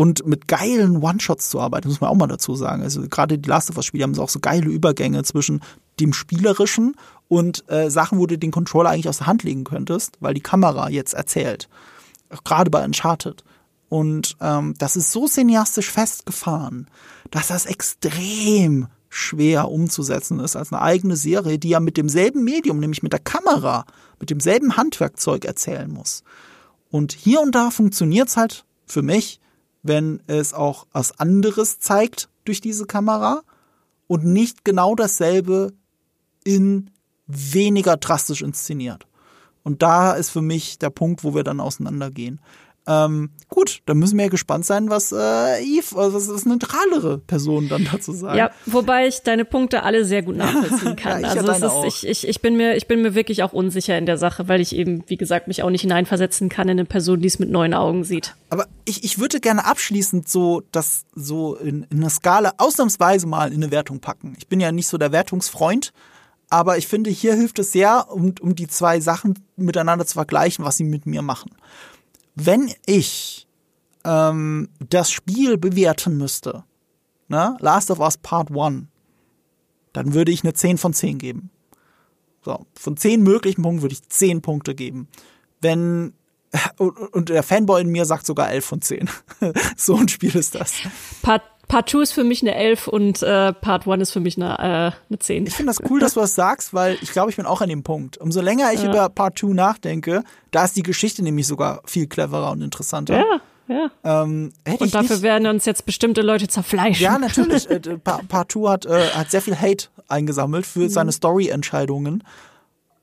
und mit geilen One-Shots zu arbeiten, muss man auch mal dazu sagen. Also gerade die Last of Us-Spiele haben auch so geile Übergänge zwischen dem Spielerischen und äh, Sachen, wo du den Controller eigentlich aus der Hand legen könntest, weil die Kamera jetzt erzählt. Gerade bei Uncharted. Und ähm, das ist so cineastisch festgefahren, dass das extrem schwer umzusetzen ist als eine eigene Serie, die ja mit demselben Medium, nämlich mit der Kamera, mit demselben Handwerkzeug erzählen muss. Und hier und da funktioniert's halt für mich, wenn es auch was anderes zeigt durch diese Kamera und nicht genau dasselbe in weniger drastisch inszeniert. Und da ist für mich der Punkt, wo wir dann auseinandergehen. Ähm, gut, dann müssen wir ja gespannt sein, was äh, Eve, also was, was neutralere Person dann dazu sagt. Ja, wobei ich deine Punkte alle sehr gut nachvollziehen kann. ja, ich also es ist, ich, ich, ich bin mir, ich bin mir wirklich auch unsicher in der Sache, weil ich eben, wie gesagt, mich auch nicht hineinversetzen kann in eine Person, die es mit neuen Augen sieht. Aber ich, ich würde gerne abschließend so das so in, in einer Skala ausnahmsweise mal in eine Wertung packen. Ich bin ja nicht so der Wertungsfreund, aber ich finde, hier hilft es sehr, um, um die zwei Sachen miteinander zu vergleichen, was sie mit mir machen wenn ich ähm, das Spiel bewerten müsste, ne, Last of Us Part 1, dann würde ich eine 10 von 10 geben. So, von 10 möglichen Punkten würde ich 10 Punkte geben. Wenn und der Fanboy in mir sagt sogar 11 von 10. so ein Spiel ist das. Part Part 2 ist für mich eine 11 und äh, Part 1 ist für mich eine, äh, eine 10. Ich finde das cool, dass du das sagst, weil ich glaube, ich bin auch an dem Punkt. Umso länger ich ja. über Part 2 nachdenke, da ist die Geschichte nämlich sogar viel cleverer und interessanter. Ja. Ja. Ähm, und dafür nicht, werden uns jetzt bestimmte Leute zerfleischen. Ja, natürlich. äh, Part 2 hat, äh, hat sehr viel Hate eingesammelt für mhm. seine Story-Entscheidungen.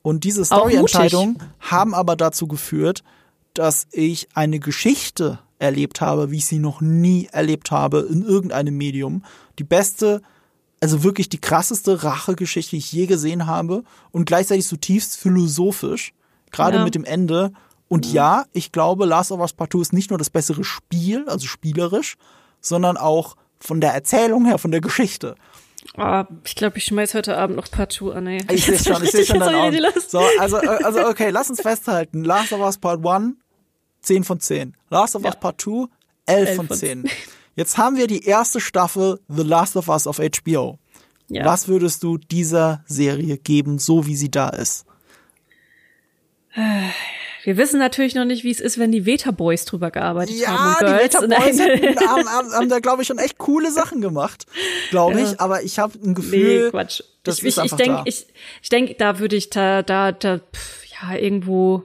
Und diese Story-Entscheidungen haben aber dazu geführt, dass ich eine Geschichte erlebt habe, wie ich sie noch nie erlebt habe in irgendeinem Medium. Die beste, also wirklich die krasseste Rachegeschichte, die ich je gesehen habe und gleichzeitig zutiefst philosophisch, gerade ja. mit dem Ende. Und ja. ja, ich glaube, Last of Us Part 2 ist nicht nur das bessere Spiel, also spielerisch, sondern auch von der Erzählung her, von der Geschichte. Oh, ich glaube, ich schmeiß heute Abend noch Part 2 an, ey. Ich sehe schon, ich sehe schon dein Augen. So, also, äh, also, okay, lass uns festhalten. Last of Us Part 1 10 von 10. Last of Us Part 2, 11, 11 von 10. Jetzt haben wir die erste Staffel The Last of Us auf HBO. Ja. Was würdest du dieser Serie geben, so wie sie da ist? Wir wissen natürlich noch nicht, wie es ist, wenn die Veta Boys drüber gearbeitet ja, haben. Ja, die Veta Boys haben, haben, haben, da, glaube ich, schon echt coole Sachen gemacht, glaube ich. Ja. Aber ich habe ein Gefühl, nee, Quatsch. das ich, ist ich, einfach ich denk, da. Ich, ich denke, da würde ich da, da, da, pff, ja, irgendwo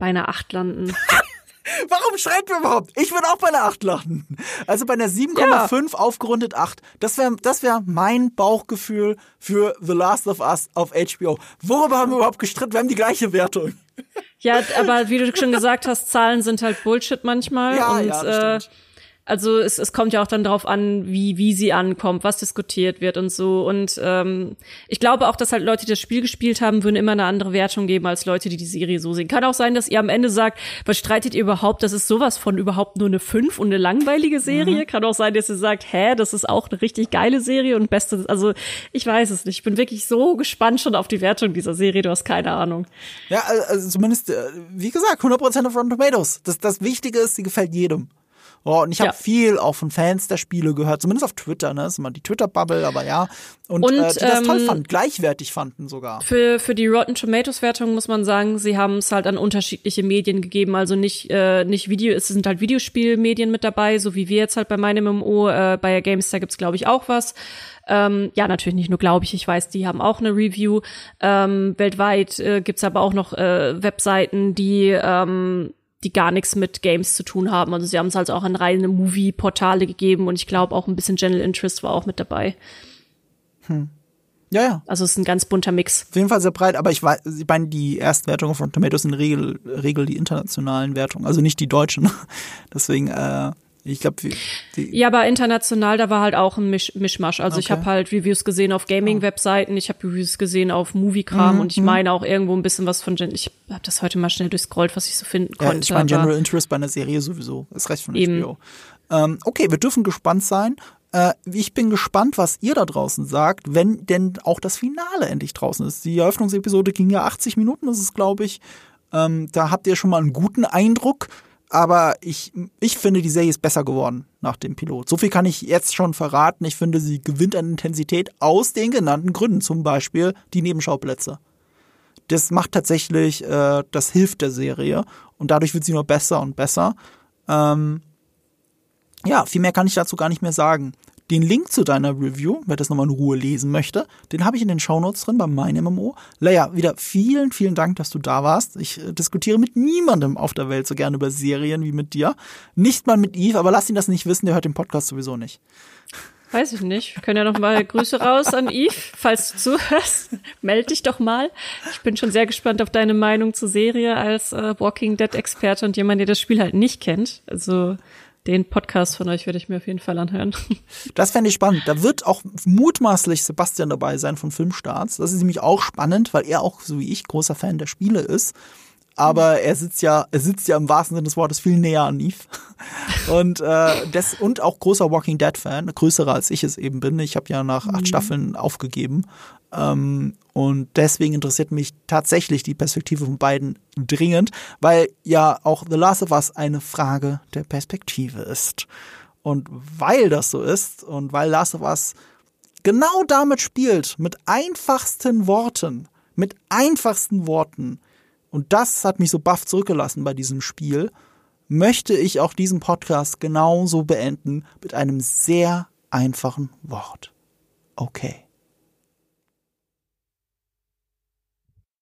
bei einer 8 landen. Warum schreit wir überhaupt? Ich würde auch bei einer 8 landen. Also bei einer 7,5 ja. aufgerundet 8. Das wäre das wär mein Bauchgefühl für The Last of Us auf HBO. Worüber haben wir überhaupt gestritten? Wir haben die gleiche Wertung. Ja, aber wie du schon gesagt hast, Zahlen sind halt Bullshit manchmal. Ja, und, ja, das äh, also es, es kommt ja auch dann darauf an, wie, wie sie ankommt, was diskutiert wird und so. Und ähm, ich glaube auch, dass halt Leute, die das Spiel gespielt haben, würden immer eine andere Wertung geben als Leute, die die Serie so sehen. Kann auch sein, dass ihr am Ende sagt, was streitet ihr überhaupt? Das ist sowas von überhaupt nur eine 5 und eine langweilige Serie. Mhm. Kann auch sein, dass ihr sagt, hä, das ist auch eine richtig geile Serie und beste. Also ich weiß es nicht. Ich bin wirklich so gespannt schon auf die Wertung dieser Serie. Du hast keine Ahnung. Ja, also zumindest, äh, wie gesagt, 100% auf Rotten Tomatoes. Das, das Wichtige ist, sie gefällt jedem. Oh, und ich habe ja. viel auch von Fans der Spiele gehört, zumindest auf Twitter, ne? Das ist immer die Twitter-Bubble, aber ja. Und, und äh, die das toll ähm, fanden, gleichwertig fanden sogar. Für, für die Rotten Tomatoes-Wertung muss man sagen, sie haben es halt an unterschiedliche Medien gegeben. Also nicht, äh, nicht Video, es sind halt Videospielmedien mit dabei, so wie wir jetzt halt bei meinem MMO. Äh, bei GameStar gibt's glaube ich, auch was. Ähm, ja, natürlich nicht nur glaube ich, ich weiß, die haben auch eine Review. Ähm, weltweit äh, gibt's aber auch noch äh, Webseiten, die ähm, die gar nichts mit Games zu tun haben. Also sie haben es halt auch an reine Movie-Portale gegeben und ich glaube auch ein bisschen General Interest war auch mit dabei. Hm. Ja, ja. Also es ist ein ganz bunter Mix. Auf jeden Fall sehr breit, aber ich weiß, ich meine, die Erstwertungen von Tomatoes sind Regel, Regel die internationalen Wertungen, also nicht die deutschen. Deswegen, äh, ich glaube, ja, aber international, da war halt auch ein Misch Mischmasch. Also okay. ich habe halt Reviews gesehen auf Gaming-Webseiten, ich habe Reviews gesehen auf Movie-Kram mhm, und ich mhm. meine auch irgendwo ein bisschen was von Gen Ich habe das heute mal schnell durchscrollt, was ich so finden ja, konnte. Ich meine General Interest bei einer Serie sowieso. ist recht von eben. HBO. Ähm, okay, wir dürfen gespannt sein. Äh, ich bin gespannt, was ihr da draußen sagt, wenn denn auch das Finale endlich draußen ist. Die Eröffnungsepisode ging ja 80 Minuten, das ist glaube ich. Ähm, da habt ihr schon mal einen guten Eindruck aber ich, ich finde, die Serie ist besser geworden nach dem Pilot. So viel kann ich jetzt schon verraten. Ich finde, sie gewinnt an Intensität aus den genannten Gründen, zum Beispiel die Nebenschauplätze. Das macht tatsächlich, äh, das hilft der Serie und dadurch wird sie nur besser und besser. Ähm, ja, viel mehr kann ich dazu gar nicht mehr sagen. Den Link zu deiner Review, wer das nochmal in Ruhe lesen möchte, den habe ich in den Shownotes drin bei meinem MMO. Leia, wieder vielen, vielen Dank, dass du da warst. Ich äh, diskutiere mit niemandem auf der Welt so gerne über Serien wie mit dir. Nicht mal mit Eve, aber lass ihn das nicht wissen, der hört den Podcast sowieso nicht. Weiß ich nicht. Wir können ja noch mal Grüße raus an Eve, falls du zuhörst. Meld dich doch mal. Ich bin schon sehr gespannt auf deine Meinung zur Serie als äh, Walking Dead Experte und jemand, der das Spiel halt nicht kennt. Also den Podcast von euch werde ich mir auf jeden Fall anhören. Das fände ich spannend. Da wird auch mutmaßlich Sebastian dabei sein von Filmstarts. Das ist nämlich auch spannend, weil er auch, so wie ich, großer Fan der Spiele ist. Aber er sitzt ja, er sitzt ja im wahrsten Sinne des Wortes viel näher an Eve. Und, äh, des, und auch großer Walking Dead-Fan, größerer als ich es eben bin. Ich habe ja nach acht mhm. Staffeln aufgegeben. Ähm, und deswegen interessiert mich tatsächlich die Perspektive von beiden dringend, weil ja auch The Last of Us eine Frage der Perspektive ist. Und weil das so ist und weil Last of Us genau damit spielt, mit einfachsten Worten, mit einfachsten Worten, und das hat mich so baff zurückgelassen bei diesem Spiel, möchte ich auch diesen Podcast genauso beenden mit einem sehr einfachen Wort. Okay.